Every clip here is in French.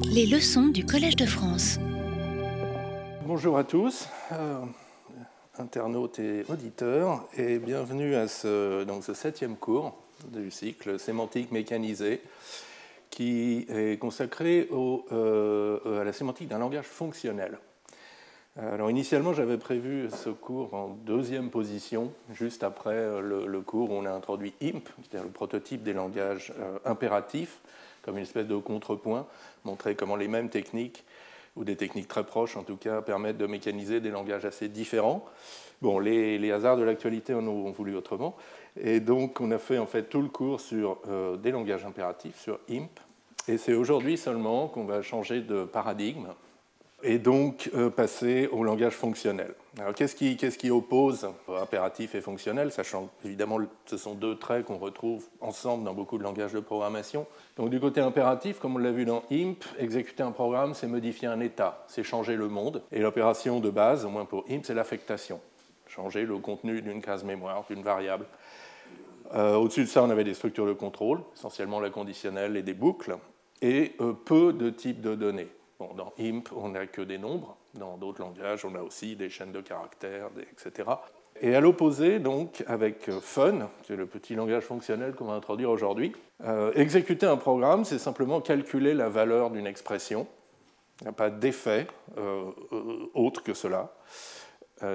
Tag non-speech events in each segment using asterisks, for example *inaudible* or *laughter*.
Les leçons du Collège de France. Bonjour à tous, euh, internautes et auditeurs, et bienvenue à ce, septième cours du cycle sémantique mécanisée qui est consacré euh, à la sémantique d'un langage fonctionnel. Alors initialement, j'avais prévu ce cours en deuxième position, juste après le, le cours où on a introduit IMP, c'est-à-dire le prototype des langages euh, impératifs, comme une espèce de contrepoint, montrer comment les mêmes techniques, ou des techniques très proches en tout cas, permettent de mécaniser des langages assez différents. Bon, les, hasards de l'actualité en ont voulu autrement. Et donc, on a fait en fait tout le cours sur euh, des langages impératifs, sur IMP. Et c'est aujourd'hui seulement qu'on va changer de paradigme et donc euh, passer au langage fonctionnel. Alors qu'est-ce qui, oppose impératif et fonctionnel, sachant évidemment ce sont deux traits qu'on retrouve ensemble dans beaucoup de langages de programmation. Donc du côté impératif, comme on l'a vu dans IMP, exécuter un programme, c'est modifier un état, c'est changer le monde. Et l'opération de base, au moins pour IMP, c'est l'affectation, changer le contenu d'une case mémoire, d'une variable. Euh, au-dessus de ça, on avait des structures de contrôle, essentiellement la conditionnelle et des boucles, et euh, peu de types de données dans IMP, on n'a que des nombres. Dans d'autres langages, on a aussi des chaînes de caractères, etc. Et à l'opposé, donc, avec euh, Fun, qui est le petit langage fonctionnel qu'on va introduire aujourd'hui, euh, exécuter un programme, c'est simplement calculer la valeur d'une expression. Il n'y a pas d'effet euh, autre que cela,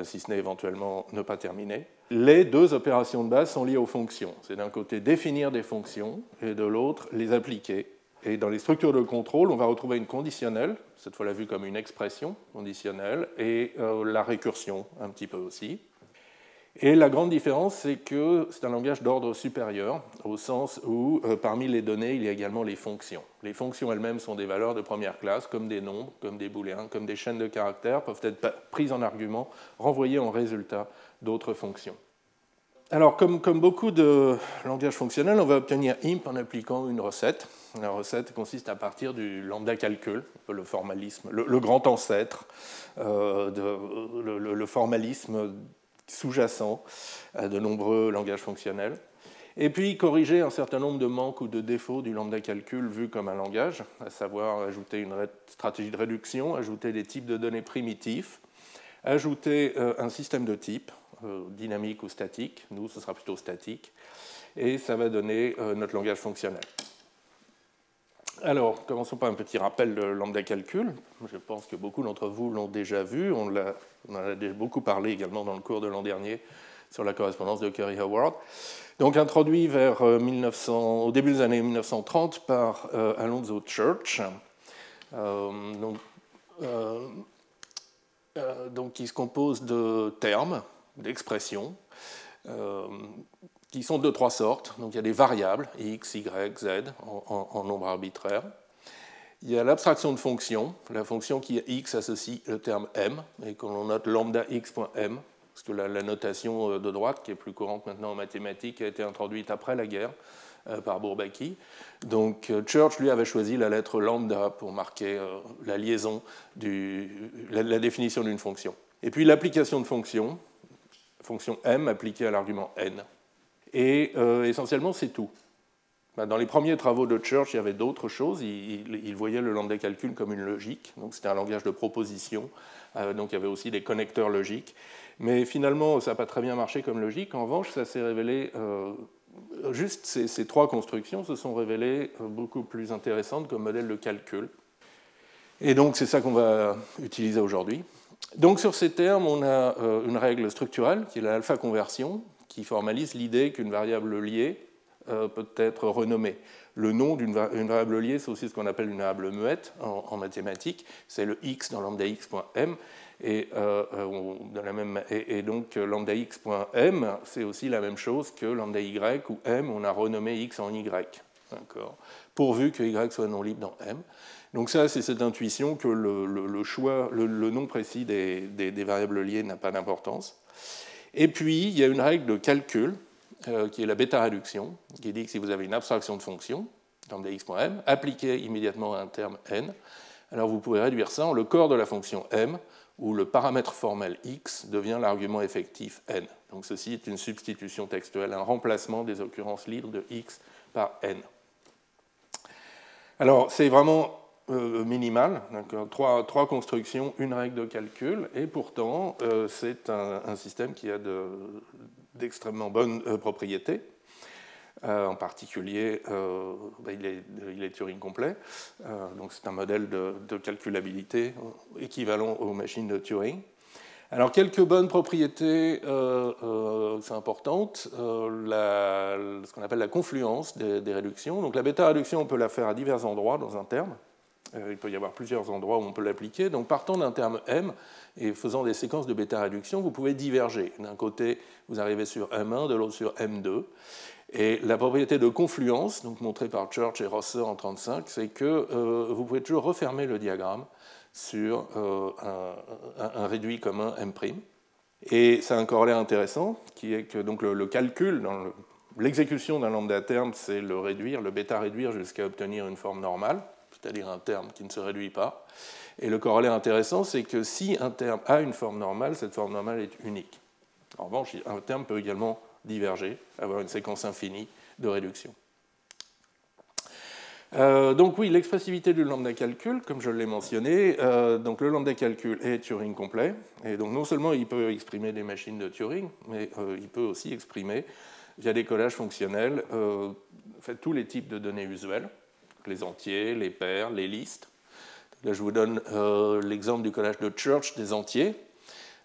si ce n'est éventuellement ne pas terminer. Les deux opérations de base sont liées aux fonctions. C'est d'un côté définir des fonctions et de l'autre les appliquer et dans les structures de contrôle, on va retrouver une conditionnelle, cette fois la vue comme une expression conditionnelle, et euh, la récursion un petit peu aussi. Et la grande différence, c'est que c'est un langage d'ordre supérieur, au sens où euh, parmi les données, il y a également les fonctions. Les fonctions elles-mêmes sont des valeurs de première classe, comme des nombres, comme des booléens, comme des chaînes de caractères, peuvent être prises en argument, renvoyées en résultat d'autres fonctions. Alors, comme, beaucoup de langages fonctionnels, on va obtenir IMP en appliquant une recette. La recette consiste à partir du lambda calcul, le formalisme, le, grand ancêtre, euh, le, formalisme sous-jacent à de nombreux langages fonctionnels. Et puis corriger un certain nombre de manques ou de défauts du lambda calcul vu comme un langage, à savoir ajouter une stratégie de réduction, ajouter des types de données primitifs, ajouter euh, un système de types, euh, dynamique ou statique. Nous, ce sera plutôt statique. Et ça va donner notre langage fonctionnel. Alors, commençons par un petit rappel de lambda calcul. Je pense que beaucoup d'entre vous l'ont déjà vu. On, en a beaucoup parlé également dans le cours de l'an dernier sur la correspondance de Curry Howard. Donc, introduit vers 1900, euh, au début des années 1930 par Alonzo Church. donc, donc, qui se compose de termes d'expressions euh, qui sont de trois sortes. Donc il y a des variables, x, y, z, en, nombre arbitraire. Il y a l'abstraction de fonction, la fonction qui est x associe le terme m, et qu'on l'on note lambda x.m, parce que la, notation euh, de droite, qui est plus courante maintenant en mathématiques, a été introduite après la guerre euh, par Bourbaki. Donc Church, lui, avait choisi la lettre lambda pour marquer la liaison, du, la définition d'une fonction. Et puis l'application de fonction, fonction m appliquée à l'argument n. Et euh, essentiellement, c'est tout. Ben, dans les premiers travaux de Church, il y avait d'autres choses. Il, voyait le lambda calcul comme une logique, donc c'était un langage de proposition, euh, donc il y avait aussi des connecteurs logiques. Mais finalement, ça n'a pas très bien marché comme logique. En revanche, ça s'est révélé, euh, juste ces, ces, trois constructions se sont révélées beaucoup plus intéressantes comme modèle de calcul. Et donc c'est ça qu'on va utiliser aujourd'hui. Donc sur ces termes, on a une règle structurelle qui est l'alpha conversion, qui formalise l'idée qu'une variable liée euh, peut être renommée. Le nom d'une variable liée, c'est aussi ce qu'on appelle une variable muette en, mathématiques, c'est le x dans lambda x.m. Et, euh, et, et, donc lambda x.m, c'est aussi la même chose que lambda y où m, on a renommé x en y. Pourvu que y soit non libre dans m. Donc ça, c'est cette intuition que le, choix, le, nom précis des, variables liées n'a pas d'importance. Et puis, il y a une règle de calcul, euh, qui est la bêta-réduction, qui dit que si vous avez une abstraction de fonction, dans x.m, appliquée immédiatement à un terme n, alors vous pouvez réduire ça en le corps de la fonction m, où le paramètre formel x devient l'argument effectif n. Donc ceci est une substitution textuelle, un remplacement des occurrences libres de x par n. Alors c'est vraiment minimale, trois, trois, constructions, une règle de calcul, et pourtant c'est un, système qui a d'extrêmement bonnes propriétés. en particulier, bah, il, est, il, est, Turing complet, donc c'est un modèle de, calculabilité équivalent aux machines de Turing. Alors, quelques bonnes propriétés euh, euh, importantes, euh, ce qu'on appelle la confluence des, réductions. Donc, la bêta-réduction, on peut la faire à divers endroits dans un terme. Euh, il peut y avoir plusieurs endroits où on peut l'appliquer. Donc, partant d'un terme M et faisant des séquences de bêta-réduction, vous pouvez diverger. D'un côté, vous arrivez sur M1, de l'autre sur M2. Et la propriété de confluence, donc montrée par Church et Rosser en 1935, c'est que vous pouvez toujours refermer le diagramme sur euh, un, réduit commun M'. Et ça a un corollaire intéressant, qui est que donc, le, calcul, l'exécution d'un lambda terme, c'est le réduire, le bêta réduire jusqu'à obtenir une forme normale, c'est-à-dire un terme qui ne se réduit pas. Et le corollaire intéressant, c'est que si un terme a une forme normale, cette forme normale est unique. En revanche, un terme peut également diverger, avoir une séquence infinie de réduction. Euh, donc oui, l'expressivité du lambda calcul, comme je l'ai mentionné, euh, donc le lambda calcul est Turing complet, et donc non seulement il peut exprimer des machines de Turing, mais euh, il peut aussi exprimer via des collages fonctionnels tous les types de données usuelles, les entiers, les paires, les listes. Là, je vous donne l'exemple du collage de Church des entiers.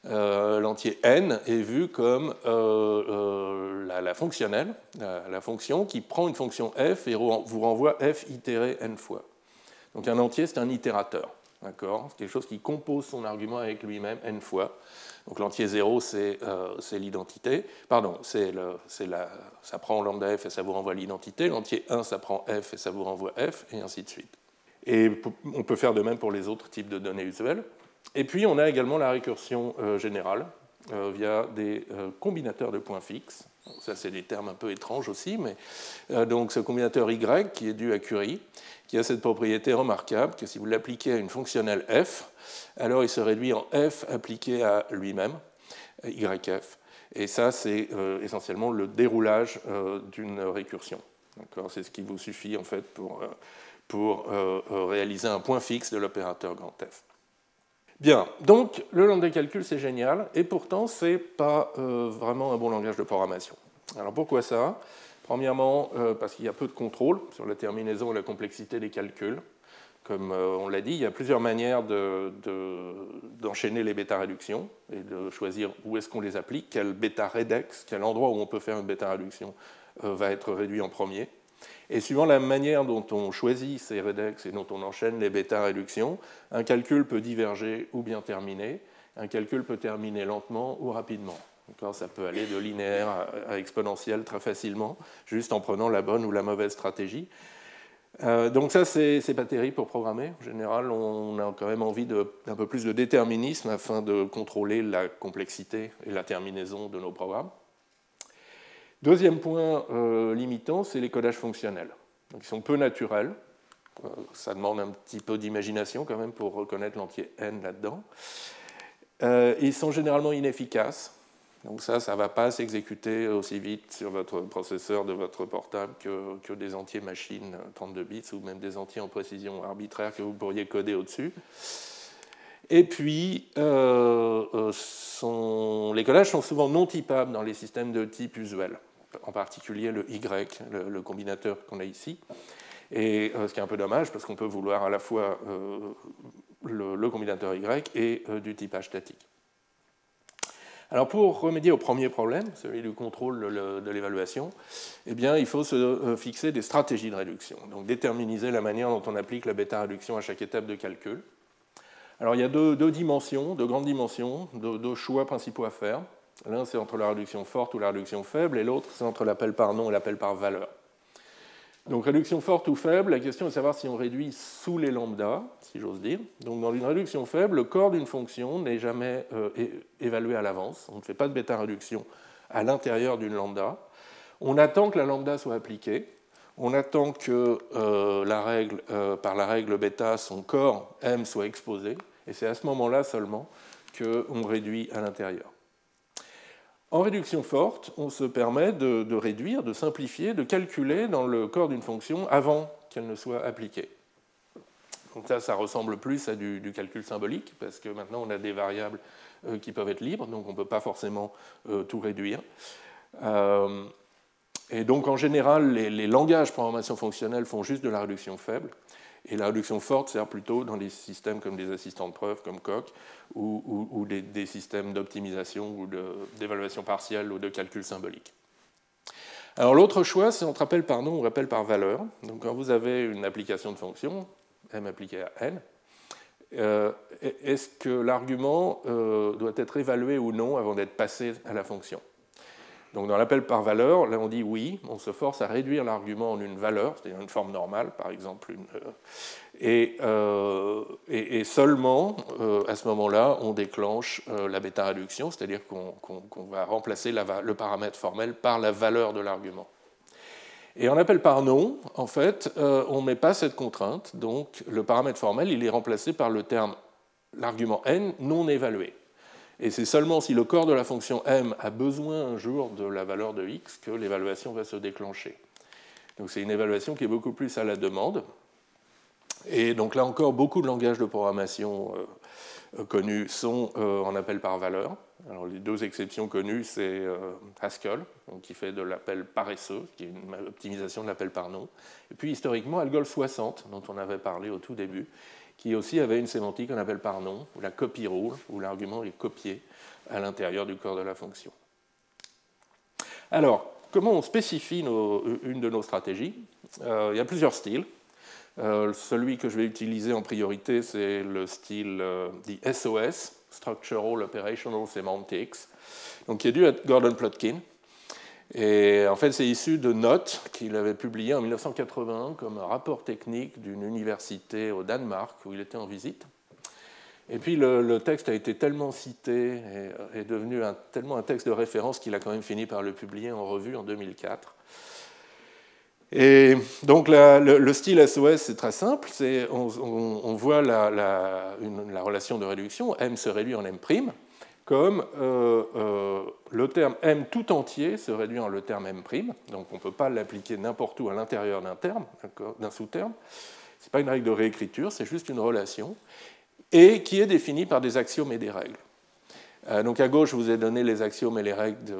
Euh, l'entier n est vu comme euh, euh, la, fonctionnelle, la, fonction qui prend une fonction f et vous renvoie f itéré n fois. Donc un entier, c'est un itérateur. C'est quelque chose qui compose son argument avec lui-même n fois. Donc l'entier 0, c'est l'identité. Pardon, c'est ça prend lambda f et ça vous renvoie l'identité. L'entier 1, ça prend f et ça vous renvoie f, et ainsi de suite. Et on peut faire de même pour les autres types de données usuelles. Et puis on a également la récursion euh, générale euh, via des euh, combinateurs de points fixes. Ça, c'est des termes un peu étranges aussi, mais donc ce combinateur Y qui est dû à Curie, qui a cette propriété remarquable que si vous l'appliquez à une fonctionnelle f, alors il se réduit en f appliqué à lui-même, YF. Et ça, c'est essentiellement le déroulage d'une récursion. C'est ce qui vous suffit en fait pour, pour réaliser un point fixe de l'opérateur grand F. Bien, donc le langage de calcul, c'est génial, et pourtant, ce n'est pas euh, vraiment un bon langage de programmation. Alors pourquoi ça? Premièrement, euh, parce qu'il y a peu de contrôle sur la terminaison et la complexité des calculs. Comme euh, on l'a dit, il y a plusieurs manières d'enchaîner les bêta-réductions et de choisir où est-ce qu'on les applique, quel bêta-redex, quel endroit où on peut faire une bêta-réduction va être réduit en premier. Et suivant la manière dont on choisit ces redex et dont on enchaîne les bêta-réductions, un calcul peut diverger ou bien terminer. Un calcul peut terminer lentement ou rapidement. Ça peut aller de linéaire à exponentiel très facilement, juste en prenant la bonne ou la mauvaise stratégie. Euh, donc ça, c'est pas terrible pour programmer. En général, on a quand même envie d'un peu plus de déterminisme afin de contrôler la complexité et la terminaison de nos programmes. Deuxième point euh, limitant, c'est les codages fonctionnels. ils sont peu naturels. Euh, ça demande un petit peu d'imagination quand même pour reconnaître l'entier n là-dedans. Euh, ils sont généralement inefficaces. Donc ça, ça ne va pas s'exécuter aussi vite sur votre processeur de votre portable que, que, des entiers machines 32 bits ou même des entiers en précision arbitraire que vous pourriez coder au-dessus. Et puis, les collages sont souvent non typables dans les systèmes de type usuel en particulier le Y, le, combinateur qu'on a ici. Et euh, ce qui est un peu dommage, parce qu'on peut vouloir à la fois euh, le, combinateur Y et euh, du typage statique. Alors pour remédier au premier problème, celui du contrôle de l'évaluation, eh bien, il faut se fixer des stratégies de réduction, donc déterminer la manière dont on applique la bêta-réduction à chaque étape de calcul. Alors il y a deux, dimensions, deux grandes dimensions, deux choix principaux à faire. L'un, c'est entre la réduction forte ou la réduction faible, et l'autre, c'est entre l'appel par nom et l'appel par valeur. Donc réduction forte ou faible, la question est de savoir si on réduit sous les lambdas, si j'ose dire. Donc dans une réduction faible, le corps d'une fonction n'est jamais euh, évalué à l'avance. On ne fait pas de bêta-réduction à l'intérieur d'une lambda. On attend que la lambda soit appliquée. On attend que euh, euh, par la règle bêta, son corps m soit exposé. Et c'est à ce moment-là seulement qu'on réduit à l'intérieur. En réduction forte, on se permet de, réduire, de simplifier, de calculer dans le corps d'une fonction avant qu'elle ne soit appliquée. Donc ça, ça ressemble plus à du, calcul symbolique, parce que maintenant on a des variables qui peuvent être libres, donc on ne peut pas forcément tout réduire. et donc en général, les, les langages programmation fonctionnelle font juste de la réduction faible. Et la réduction forte sert plutôt dans des systèmes comme des assistants de preuve, comme Coq, ou, des, systèmes d'optimisation ou d'évaluation partielle ou de calcul symbolique. Alors l'autre choix, c'est on rappelle par nom ou rappelle par valeur. Donc quand vous avez une application de fonction, m appliquée à n, euh, est-ce que l'argument euh, doit être évalué ou non avant d'être passé à la fonction? Donc dans l'appel par valeur, là on dit oui, on se force à réduire l'argument en une valeur, c'est-à-dire une forme normale par exemple, euh, euh, et, seulement euh, à ce moment-là on déclenche la bêta-réduction, c'est-à-dire qu'on va remplacer le paramètre formel par la valeur de l'argument. Et en appel par nom, en fait, on ne met pas cette contrainte, donc le paramètre formel il est remplacé par le terme l'argument n non évalué. Et c'est seulement si le corps de la fonction m a besoin un jour de la valeur de x que l'évaluation va se déclencher. Donc c'est une évaluation qui est beaucoup plus à la demande. Et donc là encore, beaucoup de langages de programmation euh, euh, connus sont euh, en appel par valeur. Alors les deux exceptions connues, c'est Haskell, qui fait de l'appel paresseux, qui est une optimisation de l'appel par nom. Et puis historiquement, Algol 60, dont on avait parlé au tout début, qui aussi avait une sémantique qu'on appelle par nom, ou la copy rule, où l'argument est copié à l'intérieur du corps de la fonction. Alors, comment on spécifie une de nos stratégies? Euh, Il y a plusieurs styles. Euh, celui que je vais utiliser en priorité, c'est le style euh, dit SOS, Structural Operational Semantics, qui est dû à Gordon Plotkin, et en fait, c'est issu de notes qu'il avait publiées en 1981 comme un rapport technique d'une université au Danemark où il était en visite. Et puis le, texte a été tellement cité et est devenu tellement un texte de référence qu'il a quand même fini par le publier en revue en 2004. Et donc le, style SOS, c'est très simple. On, voit la, la, relation de réduction. M se réduit en M' comme euh, euh, le terme m tout entier se réduit en le terme m', donc on ne peut pas l'appliquer n'importe où à l'intérieur d'un terme, d'un sous-terme. Ce n'est pas une règle de réécriture, c'est juste une relation, et qui est définie par des axiomes et des règles. Euh, donc à gauche, je vous ai donné les axiomes et les règles de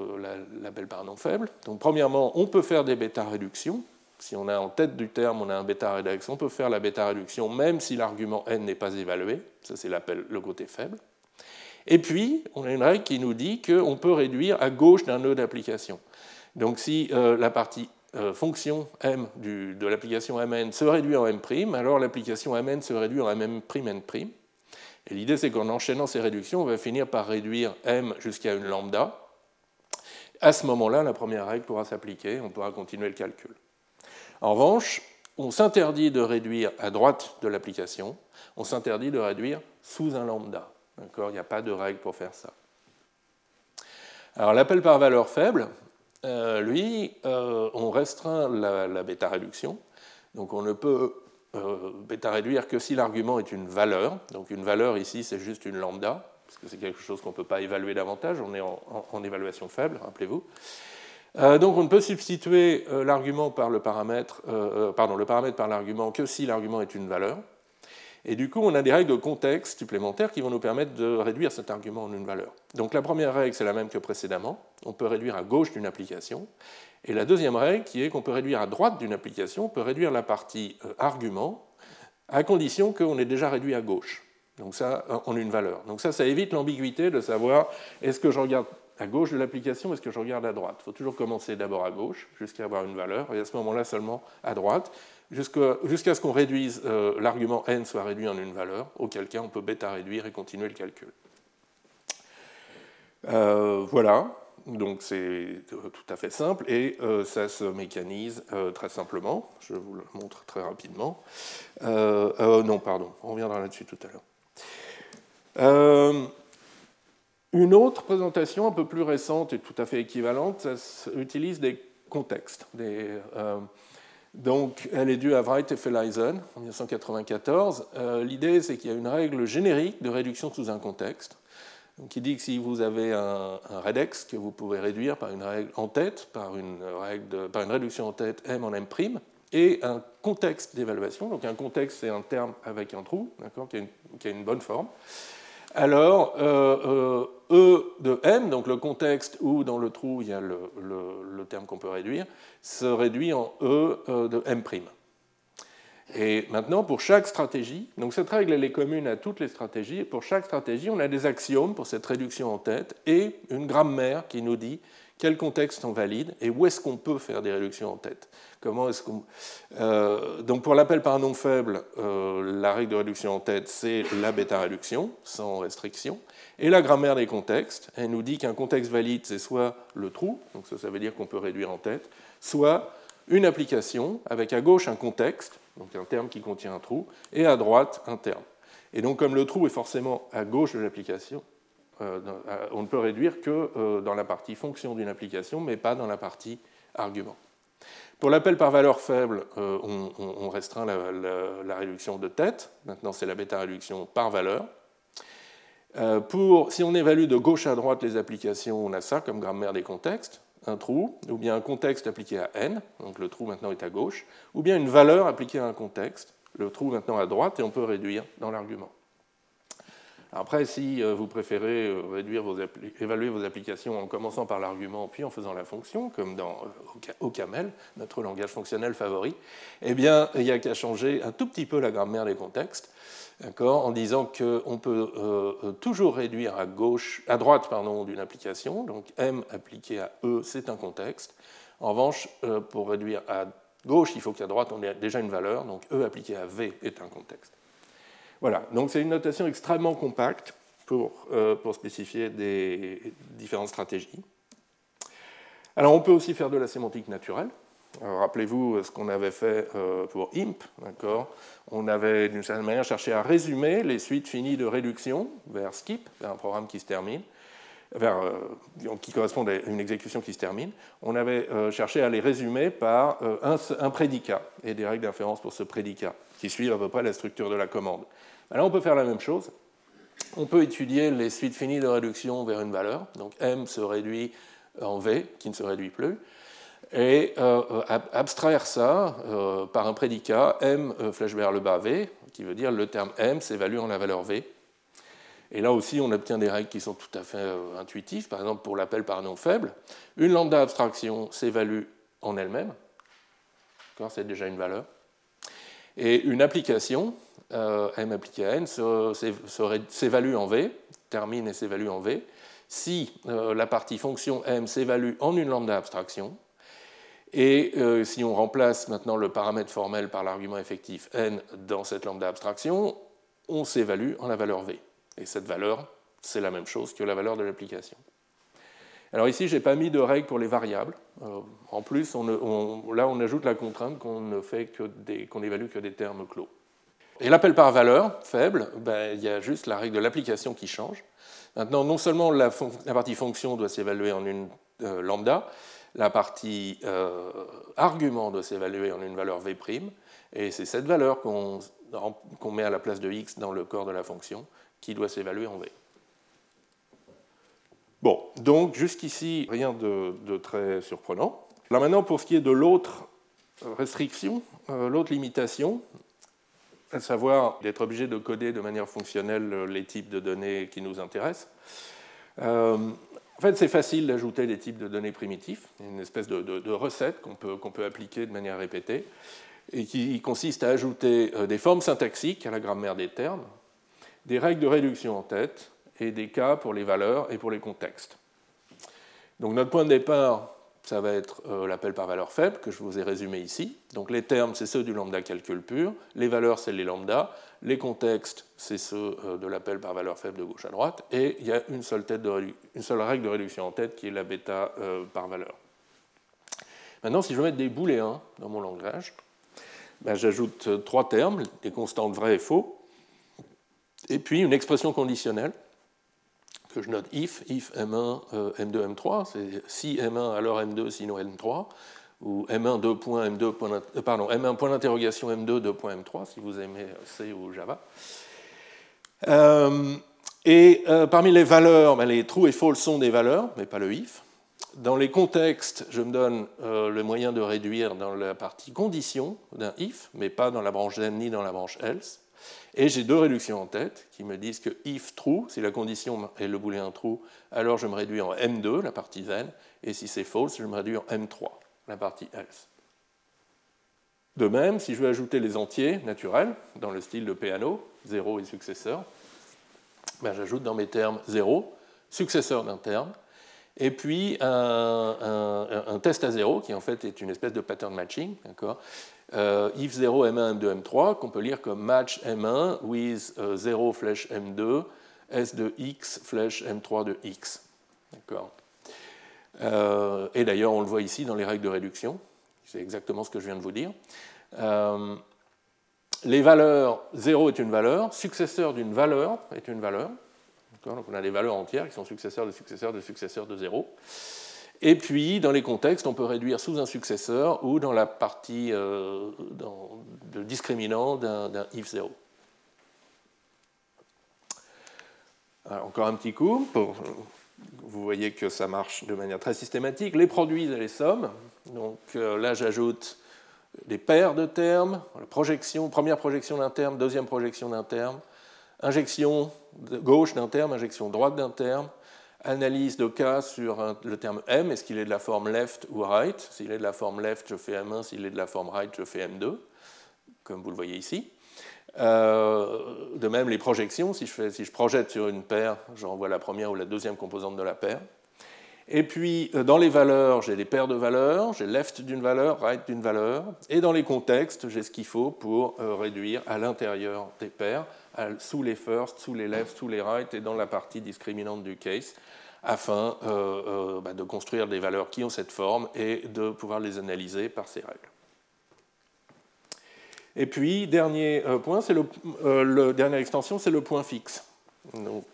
la, belle par nom faible. Donc premièrement, on peut faire des bêta-réductions. Si on a en tête du terme, on a un bêta-réduction, on peut faire la bêta-réduction même si l'argument n n'est pas évalué. Ça, c'est le côté faible. Et puis, on a une règle qui nous dit qu'on peut réduire à gauche d'un nœud d'application. Donc si euh, la partie euh, fonction m de l'application mn se réduit en m', alors l'application mn se réduit en m', n'. Et l'idée, c'est qu'en enchaînant ces réductions, on va finir par réduire m jusqu'à une lambda. À ce moment-là, la première règle pourra s'appliquer, on pourra continuer le calcul. En revanche, on s'interdit de réduire à droite de l'application, on s'interdit de réduire sous un lambda. Il n'y a pas de règle pour faire ça. Alors l'appel par valeur faible, euh, lui, euh, on restreint la, bêta-réduction. Donc on ne peut euh, bêta-réduire que si l'argument est une valeur. Donc une valeur ici, c'est juste une lambda, parce que c'est quelque chose qu'on ne peut pas évaluer davantage. On est en, évaluation faible, rappelez-vous. donc on ne peut substituer l'argument par le paramètre, pardon, le paramètre par l'argument que si l'argument est une valeur. Et du coup, on a des règles de contexte supplémentaires qui vont nous permettre de réduire cet argument en une valeur. Donc la première règle, c'est la même que précédemment. On peut réduire à gauche d'une application. Et la deuxième règle, qui est qu'on peut réduire à droite d'une application, on peut réduire la partie euh, argument à condition qu'on ait déjà réduit à gauche. Donc ça, en une valeur. Donc ça, ça évite l'ambiguïté de savoir est-ce que je regarde à gauche de l'application ou est-ce que je regarde à droite. Il faut toujours commencer d'abord à gauche jusqu'à avoir une valeur et à ce moment-là seulement à droite jusqu'à ce qu'on réduise, euh, l'argument n soit réduit en une valeur, auquel cas on peut bêta réduire et continuer le calcul. Euh, voilà, donc c'est tout à fait simple et euh, ça se mécanise très simplement. Je vous le montre très rapidement. non, pardon, on reviendra là-dessus tout à l'heure. une autre présentation un peu plus récente et tout à fait équivalente, ça utilise des contextes, donc, elle est due à Wright et Felizen en 1994. Euh, l'idée, c'est qu'il y a une règle générique de réduction sous un contexte, qui dit que si vous avez un, redex que vous pouvez réduire par une règle en tête, par une, règle par une réduction en tête m en m', et un contexte d'évaluation. Donc un contexte, c'est un terme avec un trou, qui, qui, a une bonne forme. Alors, euh, E de M, donc le contexte où dans le trou il y a le, le terme qu'on peut réduire, se réduit en E de M'. Et maintenant, pour chaque stratégie, donc cette règle elle est commune à toutes les stratégies, pour chaque stratégie, on a des axiomes pour cette réduction en tête et une grammaire qui nous dit quels contextes sont valides et où est-ce qu'on peut faire des réductions en tête. Comment est-ce qu'on... Euh, donc pour l'appel par nom faible, euh, la règle de réduction en tête, c'est la bêta-réduction, sans restriction. Et la grammaire des contextes, elle nous dit qu'un contexte valide, c'est soit le trou, donc ça, ça veut dire qu'on peut réduire en tête, soit une application avec à gauche un contexte, donc un terme qui contient un trou, et à droite un terme. Et donc comme le trou est forcément à gauche de l'application, on ne peut réduire que euh, dans la partie fonction d'une application, mais pas dans la partie argument. Pour l'appel par valeur faible, on, restreint la, réduction de tête. Maintenant, c'est la bêta-réduction par valeur. pour, si on évalue de gauche à droite les applications, on a ça comme grammaire des contextes un trou, ou bien un contexte appliqué à n, donc le trou maintenant est à gauche, ou bien une valeur appliquée à un contexte, le trou maintenant à droite, et on peut réduire dans l'argument. Après, si euh, vous préférez euh, évaluer vos applications en commençant par l'argument puis en faisant la fonction, comme dans euh, OCaml, notre langage fonctionnel favori, eh bien, il n'y a qu'à changer un tout petit peu la grammaire des contextes en disant qu'on peut euh, euh, toujours réduire à, gauche, à droite d'une application. Donc M appliqué à E, c'est un contexte. En revanche, euh, pour réduire à gauche, il faut qu'à droite, on ait déjà une valeur. Donc E appliqué à V est un contexte. Voilà, donc c'est une notation extrêmement compacte pour, pour spécifier des différentes stratégies. Alors on peut aussi faire de la sémantique naturelle. Rappelez-vous ce qu'on avait fait euh, pour IMP, d'accord? On avait d'une certaine manière cherché à résumer les suites finies de réduction vers skip, vers un programme qui se termine, vers, euh, qui correspond à une exécution qui se termine. On avait euh, cherché à les résumer par un, prédicat et des règles d'inférence pour ce prédicat, qui suivent à peu près la structure de la commande. Alors on peut faire la même chose. On peut étudier les suites finies de réduction vers une valeur. Donc M se réduit en V, qui ne se réduit plus et euh, abstraire ça euh, par un prédicat m euh, flèche vers le bas v, qui veut dire le terme m s'évalue en la valeur v. Et là aussi, on obtient des règles qui sont tout à fait intuitives. Par exemple, pour l'appel par nom faible, une lambda abstraction s'évalue en elle-même. C'est déjà une valeur. Et une application, m appliqué à n, s'évalue en v, termine et s'évalue en v, si la partie fonction m s'évalue en une lambda abstraction, et euh, si on remplace maintenant le paramètre formel par l'argument effectif n dans cette lambda abstraction, on s'évalue en la valeur v. Et cette valeur, c'est la même chose que la valeur de l'application. Alors ici, je n'ai pas mis de règle pour les variables. Euh, en plus, là, on ajoute la contrainte qu'on ne qu'on évalue que des termes clos. Et l'appel par valeur faible, ben, il y a juste la règle de l'application qui change. Maintenant, non seulement la, partie fonction doit s'évaluer en une euh, lambda, la partie euh, argument doit s'évaluer en une valeur v', et c'est cette valeur qu'on met à la place de x dans le corps de la fonction qui doit s'évaluer en v. Bon, donc jusqu'ici, rien de, très surprenant. Là maintenant, pour ce qui est de l'autre restriction, euh, l'autre limitation, à savoir d'être obligé de coder de manière fonctionnelle les types de données qui nous intéressent. Euh, en fait, c'est facile d'ajouter des types de données primitifs, une espèce de, recette qu'on peut, peut, appliquer de manière répétée, et qui consiste à ajouter euh, des formes syntaxiques à la grammaire des termes, des règles de réduction en tête, et des cas pour les valeurs et pour les contextes. Donc notre point de départ, ça va être euh, l'appel par valeur faible, que je vous ai résumé ici. Donc les termes, c'est ceux du lambda calcul pur, les valeurs, c'est les lambda, les contextes, c'est ceux euh, de l'appel par valeur faible de gauche à droite, et il y a une seule, règle de réduction en tête qui est la bêta euh, par valeur. Maintenant, si je veux mettre des booléens dans mon langage, ben, j'ajoute trois termes, des constantes vraies et faux, et puis une expression conditionnelle que je note if, if M1, M2, M3, c'est si M1 alors M2, sinon M3, ou M1 2 M2 euh, pardon, M1 point d'interrogation M2 2 M3 si vous aimez C ou Java. Euh, et euh, parmi les valeurs, ben, les true et false sont des valeurs, mais pas le if. Dans les contextes, je me donne le moyen de réduire dans la partie condition d'un if, mais pas dans la branche then ni dans la branche else. Et j'ai deux réductions en tête qui me disent que if true, si la condition est le booléen true, alors je me réduis en M2, la partie then, et si c'est false, je me réduis en M3, la partie else. De même, si je veux ajouter les entiers naturels, dans le style de Peano, 0 et successeur, ben j'ajoute dans mes termes 0, successeur d'un terme, et puis un, test à 0, qui en fait est une espèce de pattern matching, d'accord? Euh, if 0, M1, M2, M3, qu'on peut lire comme match M1 with 0 euh, flèche M2, S de X flèche M3 de X. D'accord? Euh, Et d'ailleurs, on le voit ici dans les règles de réduction. C'est exactement ce que je viens de vous dire. les valeurs, 0 est une valeur, successeur d'une valeur est une valeur. Donc on a des valeurs entières qui sont successeurs de successeurs de successeurs de 0. Et puis, dans les contextes, on peut réduire sous un successeur ou dans la partie euh, de discriminant d'un if 0. encore un petit coup, vous voyez que ça marche de manière très systématique. Les produits et les sommes. Donc euh, là, j'ajoute des paires de termes, la première projection d'un terme, deuxième projection d'un terme, injection gauche d'un terme, injection droite d'un terme, analyse de cas sur le terme m, est-ce qu'il est de la forme left ou right? S'il est de la forme left, je fais m1, s'il est de la forme right, je fais m2, comme vous le voyez ici. Euh, de même, les projections, si je, projette sur une paire, je renvoie la première ou la deuxième composante de la paire. Et puis, euh, dans les valeurs, j'ai des paires de valeurs, j'ai left d'une valeur, right d'une valeur. Et dans les contextes, j'ai ce qu'il faut pour euh, réduire à l'intérieur des paires, sous les first, sous les left, sous les right et dans la partie discriminante du case, afin euh, bah, de construire des valeurs qui ont cette forme et de pouvoir les analyser par ces règles. Et puis, dernier point, c'est le, dernière extension, c'est le point fixe,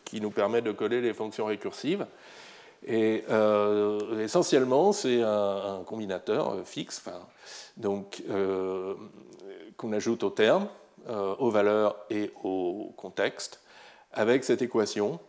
qui nous permet de coller les fonctions récursives. Et euh, essentiellement, c'est un, combinateur euh, fixe, donc euh, qu'on ajoute aux termes, aux valeurs et au contexte, avec cette équation,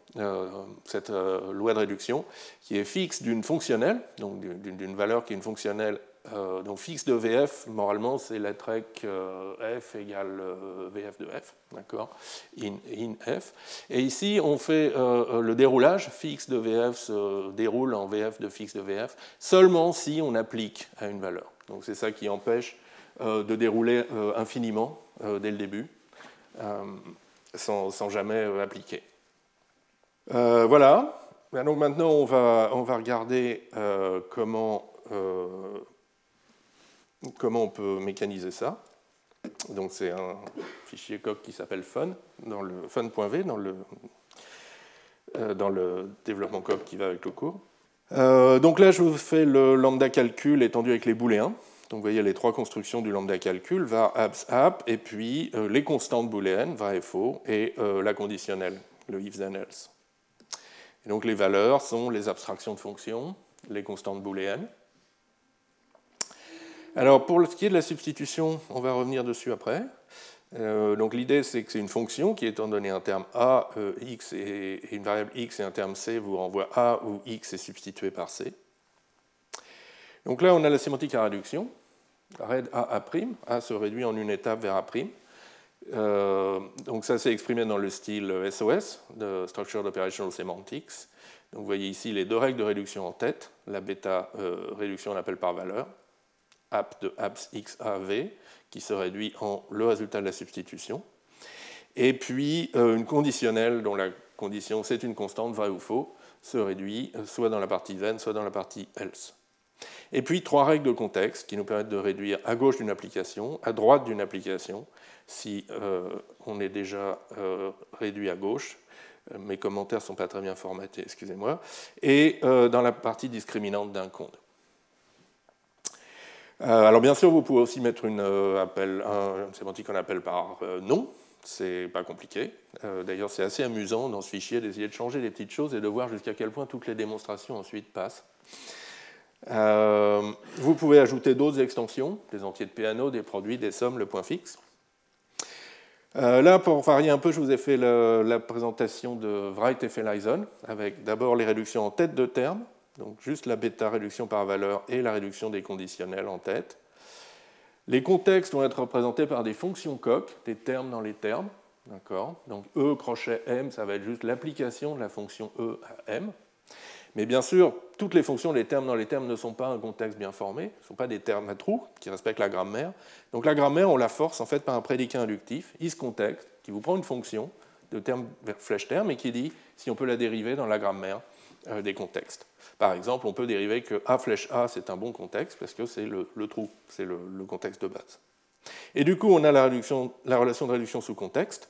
cette loi de réduction, qui est fixe d'une fonctionnelle, donc d'une valeur qui est une fonctionnelle euh, donc fixe de VF, moralement, c'est la trek euh, F égale euh, VF de F, d'accord in, in, F. Et ici, on fait le déroulage, fixe de VF se déroule en VF de fixe de VF, seulement si on applique à une valeur. Donc c'est ça qui empêche de dérouler infiniment dès le début, sans, jamais appliquer. voilà. Donc maintenant, on va, regarder comment on peut mécaniser ça c'est un fichier coq qui s'appelle fun, dans le fun.v, dans le, euh, développement coq qui va avec le cours. Euh, donc là, je vous fais le lambda calcul étendu avec les booléens. Donc vous voyez les trois constructions du lambda calcul, var, abs, app, et puis euh, les constantes booléennes, var et faux, et la conditionnelle, le if then else. Donc les valeurs sont les abstractions de fonctions, les constantes booléennes. Alors pour ce qui est de la substitution, on va revenir dessus après. Euh, donc l'idée c'est que c'est une fonction qui étant donné un terme a, euh, x et, une variable x et un terme c vous renvoie a où x est substitué par c. Donc là on a la sémantique à réduction. Red a a', a se réduit en une étape vers a'. Euh, donc ça c'est exprimé dans le style SOS, de Structured Operational Semantics. Donc vous voyez ici les deux règles de réduction en tête. La bêta réduction on l'appelle par valeur app de apps XAV, qui se réduit en le résultat de la substitution. Et puis euh, une conditionnelle dont la condition c'est une constante, vrai ou faux, se réduit euh, soit dans la partie then, soit dans la partie else. Et puis trois règles de contexte qui nous permettent de réduire à gauche d'une application, à droite d'une application, si euh, on est déjà réduit à gauche. Mes commentaires ne sont pas très bien formatés, excusez-moi. Et dans la partie discriminante d'un compte. Euh, alors bien sûr, vous pouvez aussi mettre une, euh, appel, un, sémantique qu'on appelle par euh, nom, c'est pas compliqué. D'ailleurs, c'est assez amusant dans ce fichier d'essayer de changer des petites choses et de voir jusqu'à quel point toutes les démonstrations ensuite passent. Vous pouvez ajouter d'autres extensions, des entiers de piano, des produits, des sommes, le point fixe. là, pour varier un peu, je vous ai fait la présentation de Wright et Felaison, avec d'abord les réductions en tête de terme, donc juste la bêta réduction par valeur et la réduction des conditionnels en tête. Les contextes vont être représentés par des fonctions coq, des termes dans les termes. D'accord? Donc E crochet M, ça va être juste l'application de la fonction E à M. Mais bien sûr, toutes les fonctions, les termes dans les termes ne sont pas un contexte bien formé, ne sont pas des termes à trous qui respectent la grammaire. Donc la grammaire, on la force en fait par un prédicat inductif, isContext, qui vous prend une fonction de terme flèche terme et qui dit si on peut la dériver dans la grammaire euh, des contextes. Par exemple, on peut dériver que A flèche A, c'est un bon contexte parce que c'est le, trou, c'est le, contexte de base. Et du coup, on a la, relation de réduction sous contexte.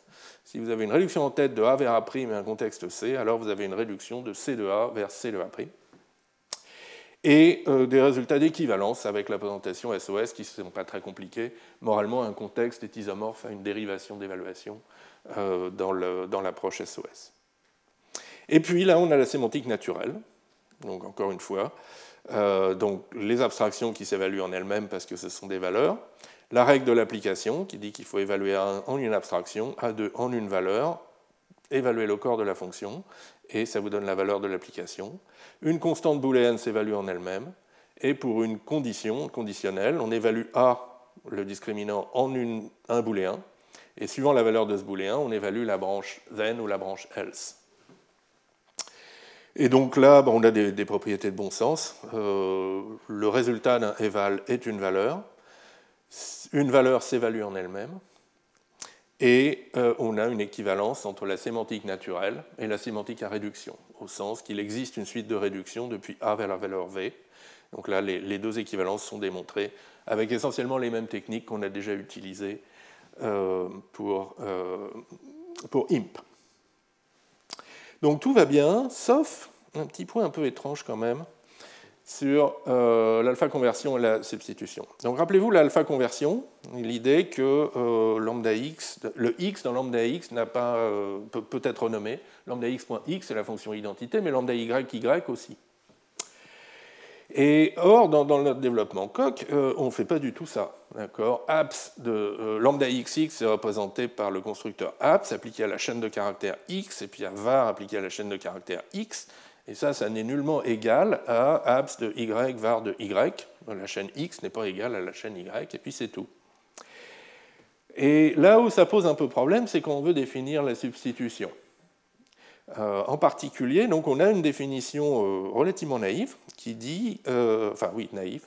Si vous avez une réduction en tête de A vers A' et un contexte C, alors vous avez une réduction de C de A vers C de A'. Et euh, des résultats d'équivalence avec la présentation SOS qui ne sont pas très compliqués. Moralement, un contexte est isomorphe à une dérivation d'évaluation euh, dans l'approche SOS. Et puis là, on a la sémantique naturelle. Donc encore une fois, euh, donc les abstractions qui s'évaluent en elles-mêmes parce que ce sont des valeurs, la règle de l'application qui dit qu'il faut évaluer en une abstraction, A2 en une valeur, évaluer le corps de la fonction, et ça vous donne la valeur de l'application. Une constante booléenne s'évalue en elle-même, et pour une condition conditionnelle, on évalue A, le discriminant, en un booléen, et suivant la valeur de ce booléen, on évalue la branche then ou la branche else. Et donc là, on a des, propriétés de bon sens. Euh, le résultat d'un éval est une valeur. Une valeur s'évalue en elle-même. Et euh, on a une équivalence entre la sémantique naturelle et la sémantique à réduction, au sens qu'il existe une suite de réduction depuis A vers la valeur V. Donc là, les, deux équivalences sont démontrées avec essentiellement les mêmes techniques qu'on a déjà utilisées euh, pour, pour IMP. Donc tout va bien, sauf un petit point un peu étrange quand même sur euh, l'alpha conversion et la substitution. Donc rappelez-vous l'alpha conversion, l'idée que euh, lambda x, le x dans lambda x n'a pas euh, peut, être renommé. Lambda x.x c'est la fonction identité, mais lambda y y aussi. Et or, dans, notre développement coq, on ne fait pas du tout ça. Abs de euh, lambda xx est représenté par le constructeur abs appliqué à la chaîne de caractères x, et puis à var appliqué à la chaîne de caractères x. Et ça, ça n'est nullement égal à abs de y var de y. La chaîne x n'est pas égale à la chaîne y, et puis c'est tout. Et là où ça pose un peu problème, c'est quand on veut définir la substitution. Euh, en particulier, donc on a une définition euh, relativement naïve qui dit, euh, enfin oui, naïve,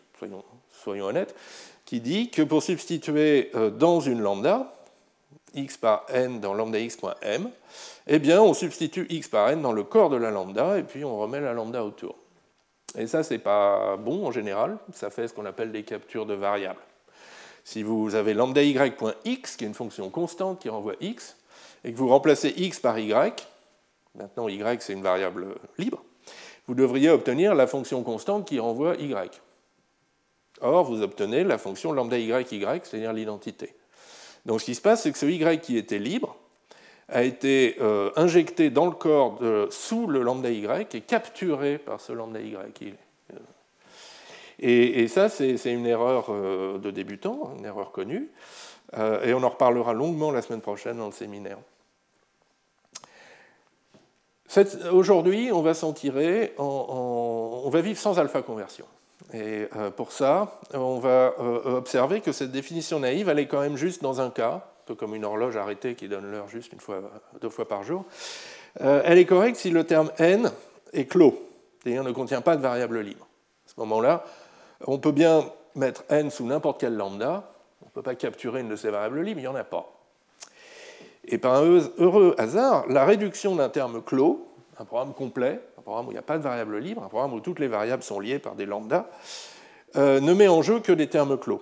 soyons, honnêtes, qui dit que pour substituer dans une lambda, x par n dans lambda x.m, eh bien on substitue x par n dans le corps de la lambda et puis on remet la lambda autour. Et ça, c'est pas bon en général, ça fait ce qu'on appelle des captures de variables. Si vous avez lambda y.x, qui est une fonction constante qui renvoie x, et que vous remplacez x par y, maintenant y c'est une variable libre, vous devriez obtenir la fonction constante qui renvoie y. Or, vous obtenez la fonction lambda y, y, c'est-à-dire l'identité. Donc ce qui se passe, c'est que ce y qui était libre a été euh, injecté dans le corps sous le lambda y et capturé par ce lambda y. Et, et ça, c'est une erreur euh, de débutant, une erreur connue, euh, et on en reparlera longuement la semaine prochaine dans le séminaire. Aujourd'hui, on va s'en tirer, on va vivre sans alpha conversion. Et euh, pour ça, on va euh, observer que cette définition naïve, elle est quand même juste dans un cas, un peu comme une horloge arrêtée qui donne l'heure juste une fois, deux fois par jour. Euh, elle est correcte si le terme n est clos, c'est-à-dire ne contient pas de variable libre. À ce moment-là, on peut bien mettre n sous n'importe quel lambda, on ne peut pas capturer une de ces variables libres, il n'y en a pas. Et par un heureux hasard, la réduction d'un terme clos, un programme complet, un programme où il n'y a pas de variable libre, un programme où toutes les variables sont liées par des lambdas, euh, ne met en jeu que des termes clos.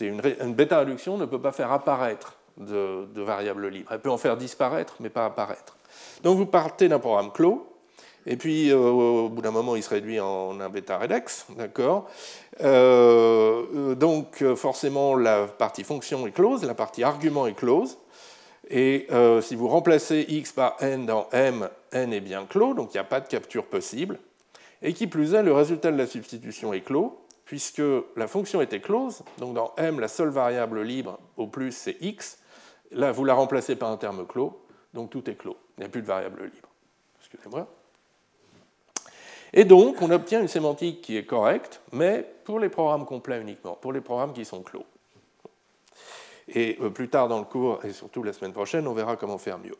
Une, une bêta-réduction ne peut pas faire apparaître de, variables libres. Elle peut en faire disparaître, mais pas apparaître. Donc vous partez d'un programme clos, et puis euh, au bout d'un moment, il se réduit en un bêta-redex, d'accord? Euh, Donc forcément, la partie fonction est close, la partie argument est close, et euh, si vous remplacez x par n dans m, n est bien clos, donc il n'y a pas de capture possible. Et qui plus est, le résultat de la substitution est clos, puisque la fonction était close, donc dans m, la seule variable libre au plus, c'est x. Là, vous la remplacez par un terme clos, donc tout est clos. Il n'y a plus de variable libre. Excusez-moi. Et donc, on obtient une sémantique qui est correcte, mais pour les programmes complets uniquement, pour les programmes qui sont clos. Et euh, plus tard dans le cours, et surtout la semaine prochaine, on verra comment faire mieux.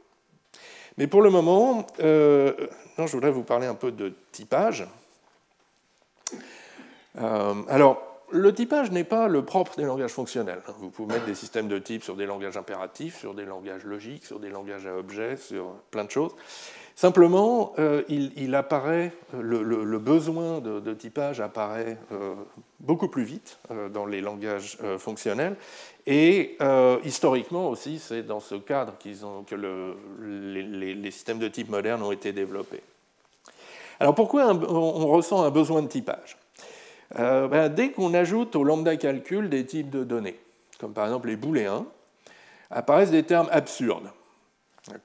Mais pour le moment, euh, non, je voudrais vous parler un peu de typage. Euh, alors, le typage n'est pas le propre des langages fonctionnels. Vous pouvez mettre des systèmes de type sur des langages impératifs, sur des langages logiques, sur des langages à objets, sur plein de choses. Simplement, il, apparaît, le, besoin de, typage apparaît beaucoup plus vite dans les langages fonctionnels. Et historiquement aussi, c'est dans ce cadre que les, systèmes de type modernes ont été développés. Alors pourquoi on, ressent un besoin de typage? Ben, Dès qu'on ajoute au lambda calcul des types de données, comme par exemple les booléens, apparaissent des termes absurdes.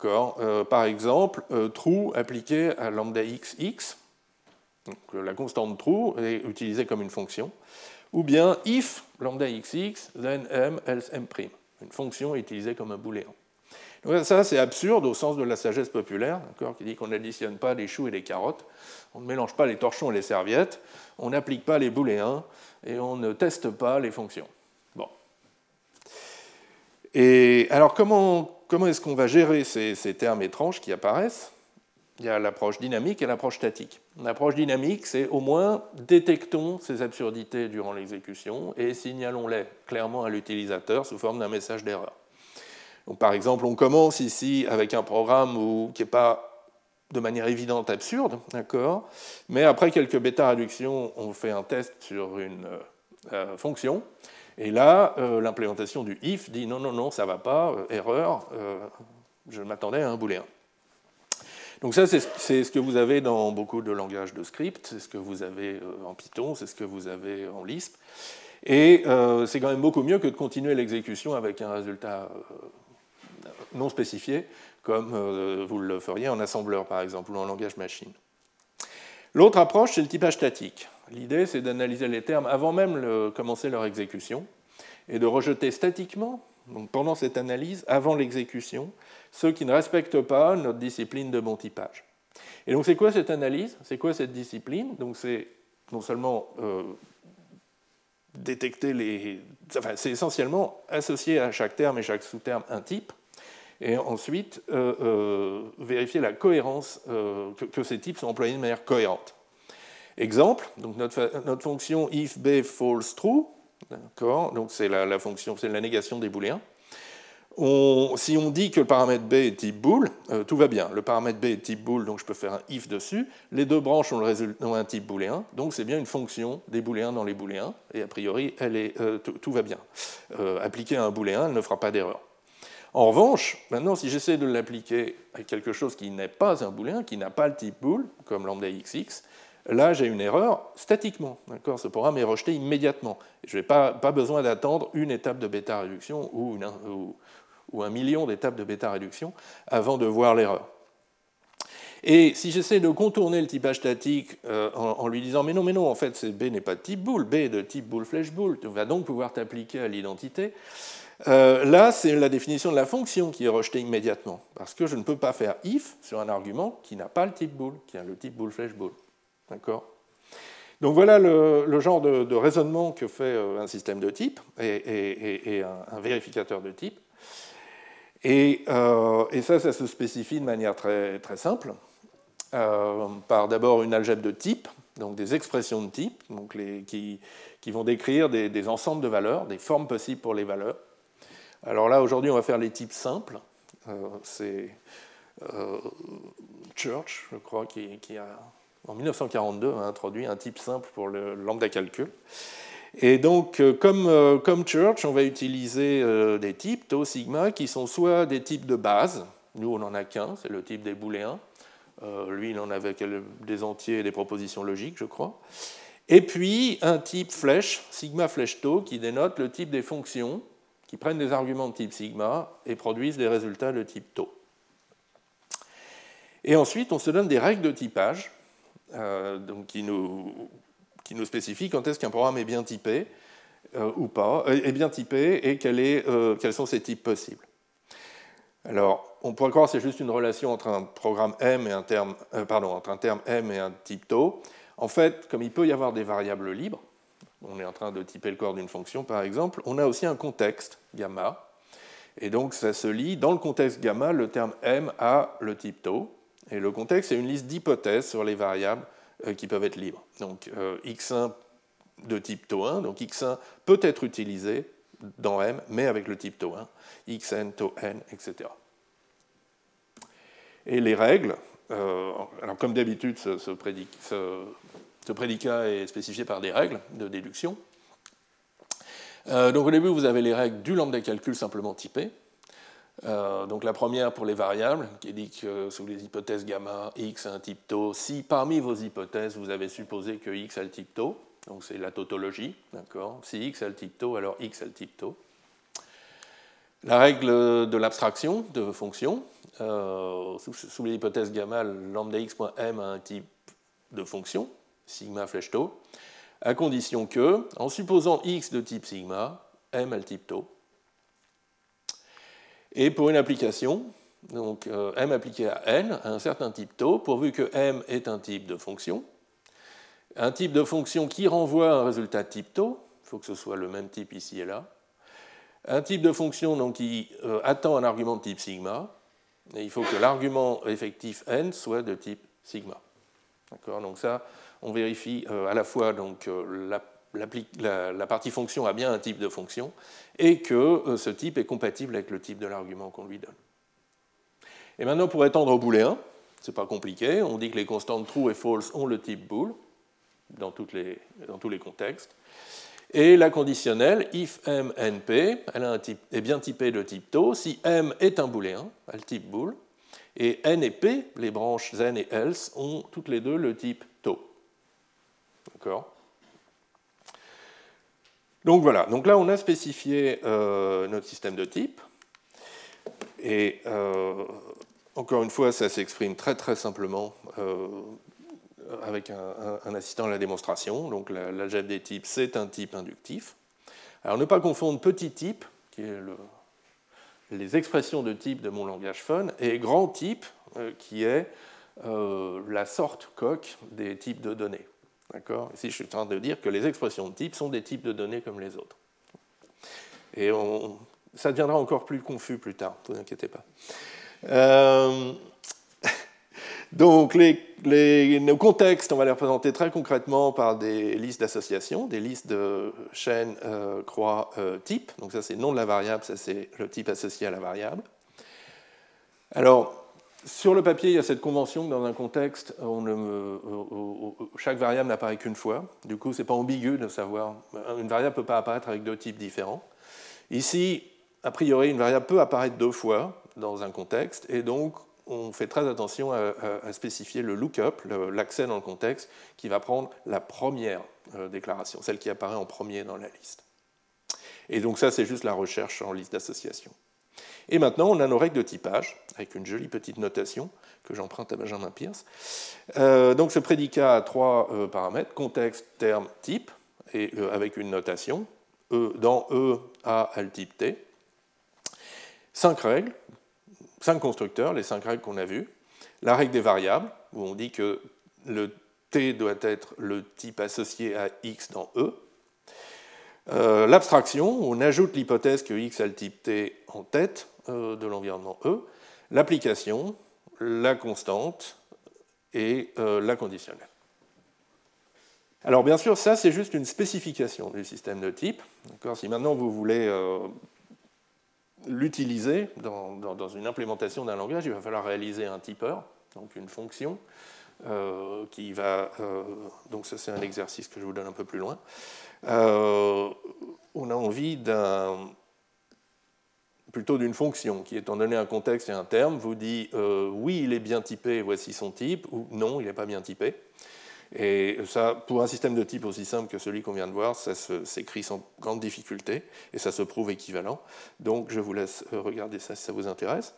Euh, par exemple, euh, true appliqué à lambda x, x, donc, euh, la constante true est utilisée comme une fonction, ou bien if lambda x, x, then m, else m', une fonction utilisée comme un booléen. Ça, c'est absurde au sens de la sagesse populaire, qui dit qu'on n'additionne pas les choux et les carottes, on ne mélange pas les torchons et les serviettes, on n'applique pas les booléens et on ne teste pas les fonctions. Bon. Et alors, comment comment est-ce qu'on va gérer ces, termes étranges qui apparaissent? Il y a l'approche dynamique et l'approche statique. L'approche dynamique, c'est au moins détectons ces absurdités durant l'exécution et signalons-les clairement à l'utilisateur sous forme d'un message d'erreur. par exemple, on commence ici avec un programme qui n'est pas de manière évidente absurde, d'accord Mais après quelques bêta-réductions, on fait un test sur une euh, fonction, et là, euh, l'implémentation du if dit non, non, non, ça ne va pas, euh, erreur, je m'attendais à un booléen. Donc ça, c'est ce que vous avez dans beaucoup de langages de script, c'est ce que vous avez en Python, c'est ce que vous avez en Lisp. Et c'est quand même beaucoup mieux que de continuer l'exécution avec un résultat non spécifié, comme vous le feriez en assembleur, par exemple, ou en langage machine. L'autre approche, c'est le typage statique. L'idée, c'est d'analyser les termes avant même de commencer leur exécution et de rejeter statiquement, donc pendant cette analyse, avant l'exécution, ceux qui ne respectent pas notre discipline de bon typage. Et donc, c'est quoi cette analyse? C'est quoi cette discipline? Donc, c'est non seulement euh, détecter les. Enfin, c'est essentiellement associer à chaque terme et chaque sous-terme un type, et ensuite euh, euh, vérifier la cohérence, que, ces types sont employés de manière cohérente. Exemple, donc notre, notre fonction if b false true, donc c'est la, fonction, c'est la négation des booléens. Si on dit que le paramètre b est type bool, euh, tout va bien. Le paramètre b est type bool, donc je peux faire un if dessus. Les deux branches ont, un type booléen, donc c'est bien une fonction des booléens dans les booléens, et a priori, elle est, euh, tout va bien. Euh, appliquer à un booléen, elle ne fera pas d'erreur. En revanche, maintenant, si j'essaie de l'appliquer à quelque chose qui n'est pas un booléen, qui n'a pas le type bool, comme lambda xx, Là, j'ai une erreur statiquement. Ce programme est rejeté immédiatement. Je n'ai pas, besoin d'attendre une étape de bêta-réduction ou, un million d'étapes de bêta-réduction avant de voir l'erreur. Et si j'essaie de contourner le typage statique euh, en, lui disant mais non, mais non, en fait, B n'est pas de type bool, B est de type bool flèche bool, tu vas donc pouvoir t'appliquer à l'identité. Euh, là, c'est la définition de la fonction qui est rejetée immédiatement, parce que je ne peux pas faire if sur un argument qui n'a pas le type bool, qui a le type bool flèche bool. D'accord donc voilà le, genre de, raisonnement que fait euh, un système de type et, un, vérificateur de type. Euh, et, ça, ça se spécifie de manière très, simple, euh, par d'abord une algèbre de type, donc des expressions de type, donc qui, vont décrire des, ensembles de valeurs, des formes possibles pour les valeurs. Alors là, aujourd'hui, on va faire les types simples. C'est Church, je crois, qui a en 1942, a introduit un type simple pour le lambda calcul. Et donc, euh, comme, euh, comme Church, on va utiliser euh, des types, tau, sigma, qui sont soit des types de base, nous on n'en a qu'un, c'est le type des booléens, lui il en avait des entiers et des propositions logiques, je crois, et puis un type flèche, sigma flèche tau, qui dénote le type des fonctions qui prennent des arguments de type sigma et produisent des résultats de type tau. Et ensuite, on se donne des règles de typage donc qui, nous, spécifie quand est-ce qu'un programme est bien typé euh, ou pas, euh, est bien typé et quels sont ses types possibles. Alors, on pourrait croire que c'est juste une relation entre un programme M et un terme, euh, pardon, entre un terme M et un type tau. En fait, comme il peut y avoir des variables libres, on est en train de typer le corps d'une fonction par exemple, on a aussi un contexte gamma. Et donc ça se lit dans le contexte gamma, le terme M a le type tau. Et le contexte, c'est une liste d'hypothèses sur les variables euh, qui peuvent être libres. Donc euh, x1 de type tau 1, donc x1 peut être utilisé dans M, mais avec le type tau 1, xn, tau n, etc. Et les règles, euh, alors comme d'habitude, ce, prédicat est spécifié par des règles de déduction. donc au début, vous avez les règles du lambda calcul simplement typé. Euh, donc la première pour les variables, qui dit que sous les hypothèses gamma, x a un type tau, si parmi vos hypothèses vous avez supposé que x a le type tau, donc c'est la tautologie, d'accord Si x a le type tau, alors x a le type tau. La règle de l'abstraction de fonction, euh, sous, les hypothèses gamma, lambda x.m a un type de fonction, sigma flèche tau, à condition que, en supposant x de type sigma, m a le type tau. Et pour une application, donc euh, m appliqué à n, à un certain type tau, pourvu que m est un type de fonction, un type de fonction qui renvoie un résultat type tau, il faut que ce soit le même type ici et là, un type de fonction donc, qui euh, attend un argument de type sigma, et il faut que l'argument effectif n soit de type sigma. Donc ça, on vérifie euh, à la fois donc, la la, partie fonction a bien un type de fonction et que euh, ce type est compatible avec le type de l'argument qu'on lui donne. Et maintenant, pour étendre au booléen, ce n'est pas compliqué, on dit que les constantes true et false ont le type bool dans, tous les contextes. Et la conditionnelle, if m np, elle a est bien typée de type tau si m est un booléen, elle type bool, et n et p, les branches zen et else, ont toutes les deux le type tau. D'accord? Donc voilà, donc là on a spécifié euh, notre système de type. Et euh, encore une fois, ça s'exprime très très simplement euh, avec un, assistant à la démonstration. Donc l'algèbre des types, c'est un type inductif. Alors ne pas confondre petit type, qui est les expressions de type de mon langage fun, et grand type, qui est la sorte coq des types de données. D'accord Ici, je suis en train de dire que les expressions de type sont des types de données comme les autres. Et ça deviendra encore plus confus plus tard, ne vous inquiétez pas. Euh, *laughs* donc, les, nos contextes, on va les représenter très concrètement par des listes d'associations, des listes de chaînes euh, croix euh, type. Donc, ça, c'est le nom de la variable, ça, c'est le type associé à la variable. Alors, sur le papier, il y a cette convention que dans un contexte, chaque variable n'apparaît qu'une fois. Du coup, ce n'est pas ambigu de savoir. Une variable ne peut pas apparaître avec deux types différents. Ici, a priori, une variable peut apparaître deux fois dans un contexte, et donc on fait très attention à, spécifier le lookup, l'accès dans le contexte, qui va prendre la première euh, déclaration, celle qui apparaît en premier dans la liste. Et donc ça, c'est juste la recherche en liste d'association. Et maintenant, on a nos règles de typage, avec une jolie petite notation que j'emprunte à Benjamin Pierce. Euh, donc ce prédicat a trois euh, paramètres, contexte, terme, type, et euh, avec une notation. E, dans E, A a le type T. Cinq règles, cinq constructeurs, les cinq règles qu'on a vues. La règle des variables, où on dit que le T doit être le type associé à X dans E. L'abstraction, on ajoute l'hypothèse que X a le type T en tête, euh, de l'environnement E, l'application, la constante et euh, la conditionnelle. Alors bien sûr, ça c'est juste une spécification du système de type. Si maintenant vous voulez euh, l'utiliser dans, une implémentation d'un langage, il va falloir réaliser un typeur, donc une fonction, qui va... donc ça c'est un exercice que je vous donne un peu plus loin. on a envie d'un plutôt d'une fonction qui, étant donné un contexte et un terme, vous dit euh, oui, il est bien typé, voici son type, ou non, il n'est pas bien typé. Et ça, pour un système de type aussi simple que celui qu'on vient de voir, ça s'écrit sans grande difficulté et ça se prouve équivalent. Donc je vous laisse euh, regarder ça si ça vous intéresse.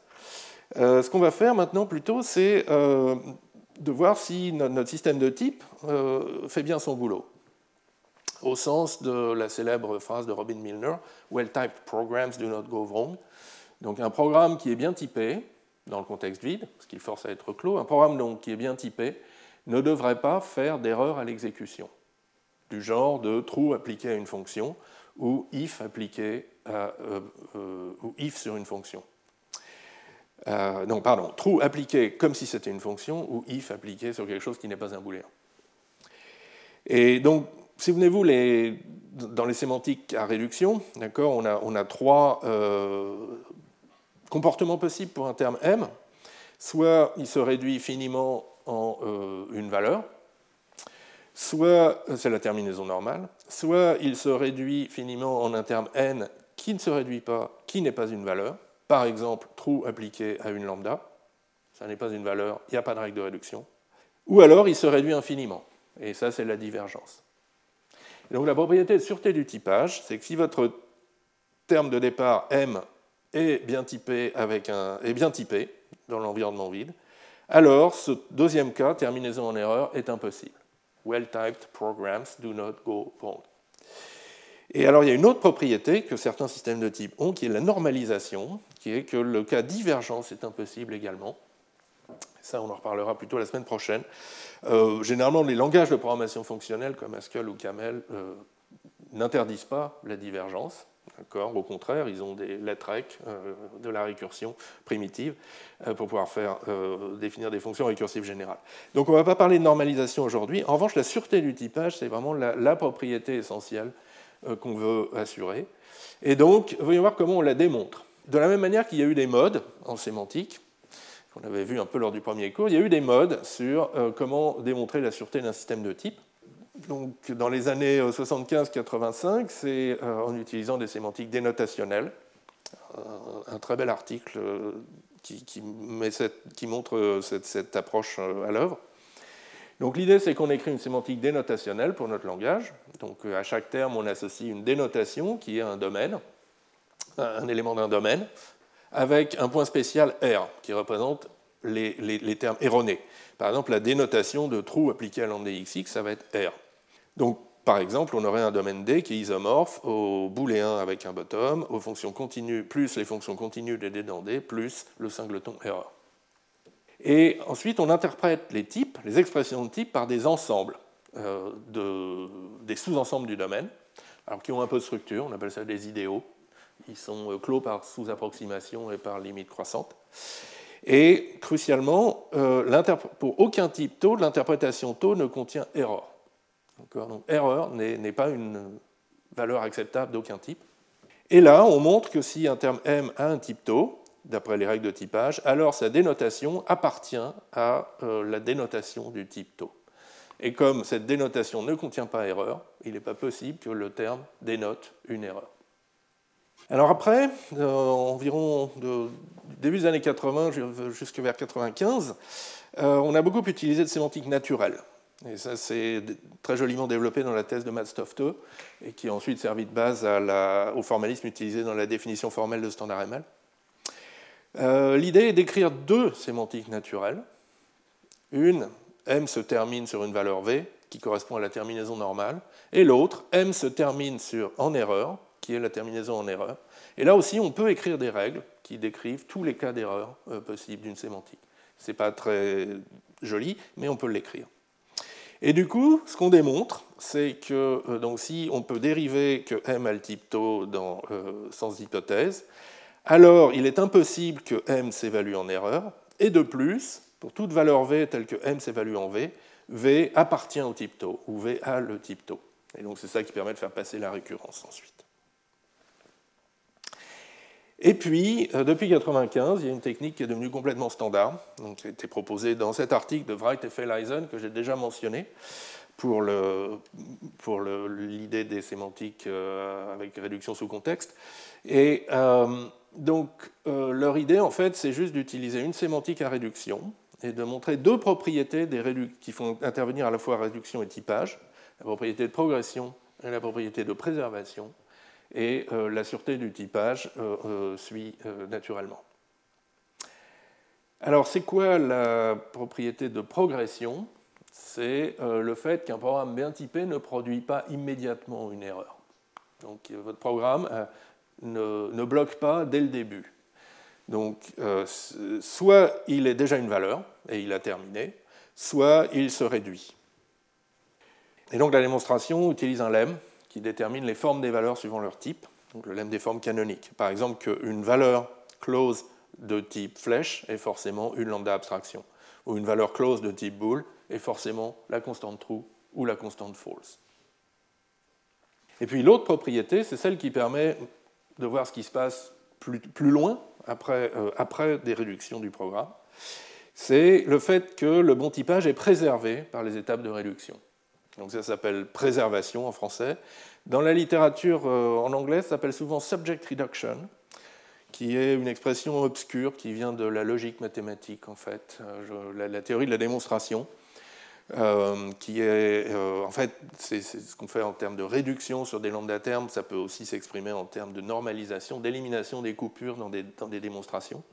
Euh, ce qu'on va faire maintenant plutôt, c'est de voir si notre système de type fait bien son boulot au sens de la célèbre phrase de Robin Milner, Well-typed programs do not go wrong. Donc un programme qui est bien typé, dans le contexte vide, ce qui force à être clos, un programme donc qui est bien typé ne devrait pas faire d'erreur à l'exécution, du genre de true appliqué à une fonction ou if appliqué à, euh, euh, ou if sur une fonction. Euh, non, pardon, true appliqué comme si c'était une fonction ou if appliqué sur quelque chose qui n'est pas un booléen. Et donc, si vous vous les, dans les sémantiques à réduction, d'accord, on a, on a trois comportements possibles pour un terme m. Soit il se réduit finiment en euh, une valeur, soit c'est la terminaison normale, soit il se réduit finiment en un terme n qui ne se réduit pas, qui n'est pas une valeur, par exemple true appliqué à une lambda, ça n'est pas une valeur, il n'y a pas de règle de réduction, ou alors il se réduit infiniment, et ça c'est la divergence. Donc la propriété de sûreté du typage, c'est que si votre terme de départ m est bien typé, avec un, est bien typé dans l'environnement vide, alors ce deuxième cas, terminaison en erreur, est impossible. Well-typed programs do not go wrong. Et alors il y a une autre propriété que certains systèmes de type ont, qui est la normalisation, qui est que le cas divergence est impossible également. On en reparlera plutôt la semaine prochaine. Euh, généralement, les langages de programmation fonctionnelle comme Haskell ou Camel euh, n'interdisent pas la divergence. Au contraire, ils ont des lettres euh, de la récursion primitive pour pouvoir définir des fonctions récursives générales. Donc on ne va pas parler de normalisation aujourd'hui. En revanche, la sûreté du typage, c'est vraiment la, propriété essentielle qu'on veut assurer. Et donc, voyons voir comment on la démontre. De la même manière qu'il y a eu des modes en sémantique, qu'on avait vu un peu lors du premier cours, il y a eu des modes sur comment démontrer la sûreté d'un système de type donc, dans les années 75-85, euh, c'est euh, en utilisant des sémantiques dénotationnelles. Un, très bel article euh, qui, montre cette, approche à l'œuvre. Donc l'idée, c'est qu'on écrit une sémantique dénotationnelle pour notre langage. Donc à chaque terme, on associe une dénotation qui est un domaine, un élément d'un domaine, avec un point spécial R qui représente les, termes erronés. Par exemple, la dénotation de true appliquée à l'endxx, ça va être R. Donc, par exemple, on aurait un domaine D qui est isomorphe au booléen avec un bottom, aux fonctions continues, plus les fonctions continues de D dans D, plus le singleton error. Et ensuite, on interprète les types, les expressions de type, par des ensembles, euh, des sous-ensembles du domaine, alors qui ont un peu de structure, on appelle ça des idéaux. Ils sont euh, clos par sous-approximation et par limite croissante. Et crucialement, euh, pour aucun type taux, l'interprétation taux ne contient error. Donc erreur n'est pas une valeur acceptable d'aucun type. Et là, on montre que si un terme M a un type taux, d'après les règles de typage, alors sa dénotation appartient à euh, la dénotation du type taux. Et comme cette dénotation ne contient pas erreur, il n'est pas possible que le terme dénote une erreur. Alors après, euh, environ début des années 80 jusqu'à vers 95, euh, on a beaucoup utilisé de sémantique naturelle. Et ça, c'est très joliment développé dans la thèse de Matt Stofte, et qui a ensuite servi de base au formalisme utilisé dans la définition formelle de standard ML. Euh, l'idée est d'écrire deux sémantiques naturelles. Une, M se termine sur une valeur V, qui correspond à la terminaison normale, et l'autre, M se termine sur en erreur, qui est la terminaison en erreur. Et là aussi, on peut écrire des règles qui décrivent tous les cas d'erreur euh, possibles d'une sémantique. Ce n'est pas très joli, mais on peut l'écrire. Et du coup, ce qu'on démontre, c'est que euh, si on peut dériver que m a le type tau dans, euh, sans hypothèse, alors il est impossible que m s'évalue en erreur, et de plus, pour toute valeur v telle que m s'évalue en v, v appartient au type tau, ou v a le type tau. Et donc c'est ça qui permet de faire passer la récurrence ensuite. Et puis, euh, depuis 1995, il y a une technique qui est devenue complètement standard, donc, qui a été proposée dans cet article de Wright et Feleisen que j'ai déjà mentionné pour l'idée des sémantiques euh, avec réduction sous contexte. Et euh, donc, leur idée, en fait, c'est juste d'utiliser une sémantique à réduction et de montrer deux propriétés qui font intervenir à la fois réduction et typage, la propriété de progression et la propriété de préservation, et euh, la sûreté du typage euh, euh, suit naturellement. Alors c'est quoi la propriété de progression? C'est le fait qu'un programme bien typé ne produit pas immédiatement une erreur. Donc votre programme ne, bloque pas dès le début. Donc, soit il est déjà une valeur et il a terminé, soit il se réduit. Et donc la démonstration utilise un lemme qui détermine les formes des valeurs suivant leur type, donc le lemme des formes canoniques. Par exemple, qu'une valeur close de type flèche est forcément une lambda abstraction, ou une valeur close de type bool est forcément la constante true ou la constante false. Et puis l'autre propriété, c'est celle qui permet de voir ce qui se passe plus, loin, euh, après des réductions du programme, c'est le fait que le bon typage est préservé par les étapes de réduction. Donc ça s'appelle préservation en français. Dans la littérature euh, en anglais, ça s'appelle souvent subject reduction, qui est une expression obscure qui vient de la logique mathématique, en fait, euh, la, théorie de la démonstration. Euh, qui est, en fait, c'est ce qu'on fait en termes de réduction sur des lambda termes, ça peut aussi s'exprimer en termes de normalisation, d'élimination des coupures dans des, dans des, démonstrations.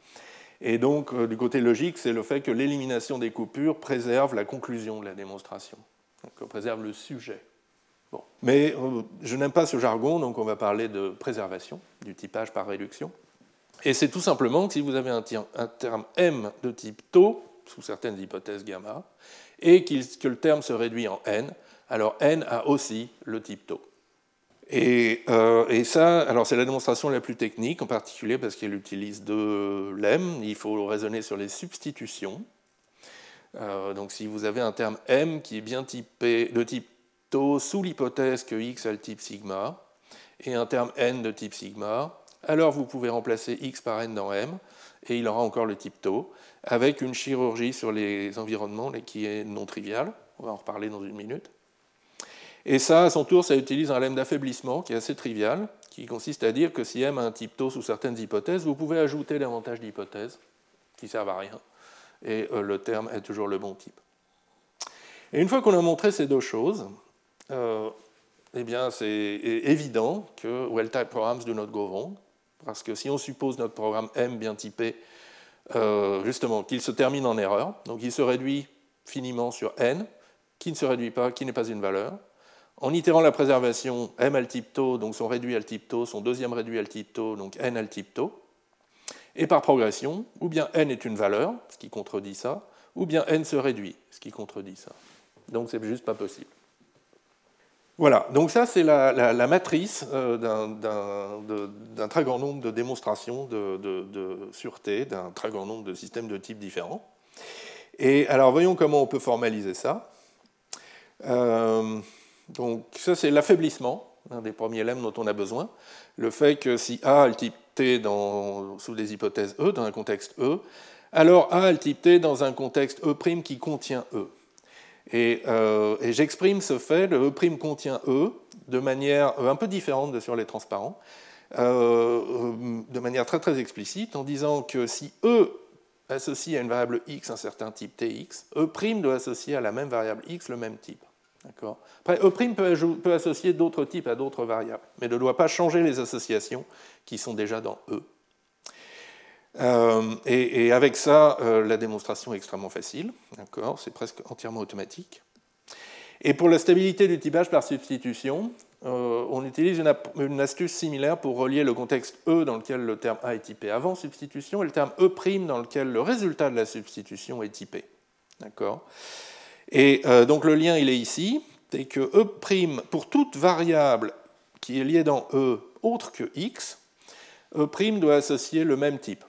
Et donc, du côté logique, c'est le fait que l'élimination des coupures préserve la conclusion de la démonstration, donc préserve le sujet. Bon. Mais je n'aime pas ce jargon, donc on va parler de préservation, du typage par réduction. Et c'est tout simplement que si vous avez un, terme M de type tau, sous certaines hypothèses gamma, et que le terme se réduit en n, alors n a aussi le type tau. Et, euh, et ça, alors c'est la démonstration la plus technique, en particulier parce qu'elle utilise deux lemmes. Il faut raisonner sur les substitutions. Euh, donc si vous avez un terme m qui est bien typé, de type tau sous l'hypothèse que x a le type sigma, et un terme n de type sigma, alors vous pouvez remplacer x par n dans m, et il aura encore le type tau avec une chirurgie sur les environnements qui est non triviale. On va en reparler dans une minute. Et ça, à son tour, ça utilise un lemme d'affaiblissement qui est assez trivial, qui consiste à dire que si M a un type tau sous certaines hypothèses, vous pouvez ajouter davantage d'hypothèses qui servent à rien, et euh, le terme est toujours le bon type. Et une fois qu'on a montré ces deux choses, euh, eh bien, c'est évident que well-type programs do not go wrong, parce que si on suppose notre programme M bien typé euh, justement, qu'il se termine en erreur. Donc il se réduit finiment sur n, qui ne se réduit pas, qui n'est pas une valeur. En itérant la préservation, m al type tau, donc son réduit al type tau, son deuxième réduit al type tau, donc n al type tau. Et par progression, ou bien n est une valeur, ce qui contredit ça, ou bien n se réduit, ce qui contredit ça. Donc c'est juste pas possible. Voilà, donc ça c'est la, matrice euh, d'un très grand nombre de démonstrations de, sûreté, d'un très grand nombre de systèmes de types différents. Et alors voyons comment on peut formaliser ça. Euh, donc ça c'est l'affaiblissement, un des premiers lemmes dont on a besoin. Le fait que si A a le type Sous des hypothèses E, dans un contexte E, alors A a le type T dans un contexte E' qui contient E. Euh, et, j'exprime ce fait, le E' contient E, de manière un peu différente sur les transparents, euh, de manière très très explicite, en disant que si E associe à une variable x un certain type tx, E' doit associer à la même variable x le même type. Après, E' peut associer d'autres types à d'autres variables, mais ne doit pas changer les associations qui sont déjà dans E. Et, avec ça, euh, la démonstration est extrêmement facile, c'est presque entièrement automatique. Et pour la stabilité du typage par substitution, euh, on utilise une, astuce similaire pour relier le contexte E dans lequel le terme A est typé avant substitution et le terme E' dans lequel le résultat de la substitution est typé. D'accord Et donc le lien, il est ici, c'est que E', pour toute variable qui est liée dans E autre que x, E' doit associer le même type.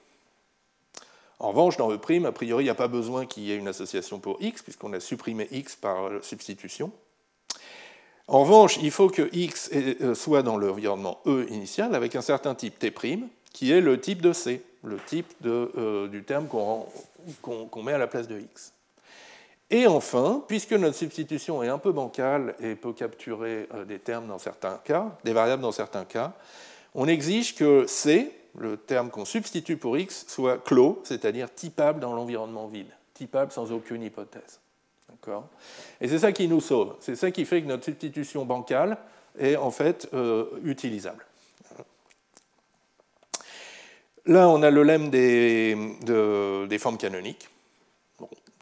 En revanche, dans E', a priori, il n'y a pas besoin qu'il y ait une association pour x, puisqu'on a supprimé x par substitution. En revanche, il faut que x euh, soit dans l'environnement E initial avec un certain type T', qui est le type de C, le type euh, du terme qu'on met à la place de x. Et enfin, puisque notre substitution est un peu bancale et peut capturer euh, des termes dans certains cas, des variables dans certains cas, on exige que C le terme qu'on substitue pour x soit clos, c'est-à-dire typable dans l'environnement vide, typable sans aucune hypothèse. Et c'est ça qui nous sauve, c'est ça qui fait que notre substitution bancale est en fait euh, utilisable. Là, on a le lemme des, des formes canoniques.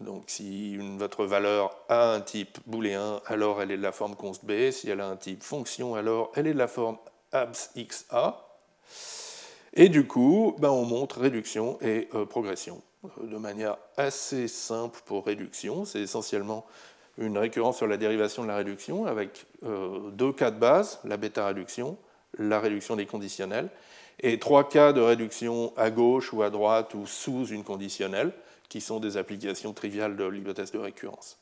donc, si votre valeur a un type booléen, alors elle est de la forme const b. Si elle a un type fonction, alors elle est de la forme abs xa. Et du coup, ben, on montre réduction et progression de manière assez simple pour réduction. C'est essentiellement une récurrence sur la dérivation de la réduction avec deux cas de base, la bêta-réduction, la réduction des conditionnels, et trois cas de réduction à gauche ou à droite ou sous une conditionnelle, qui sont des applications triviales de l'hypothèse de récurrence.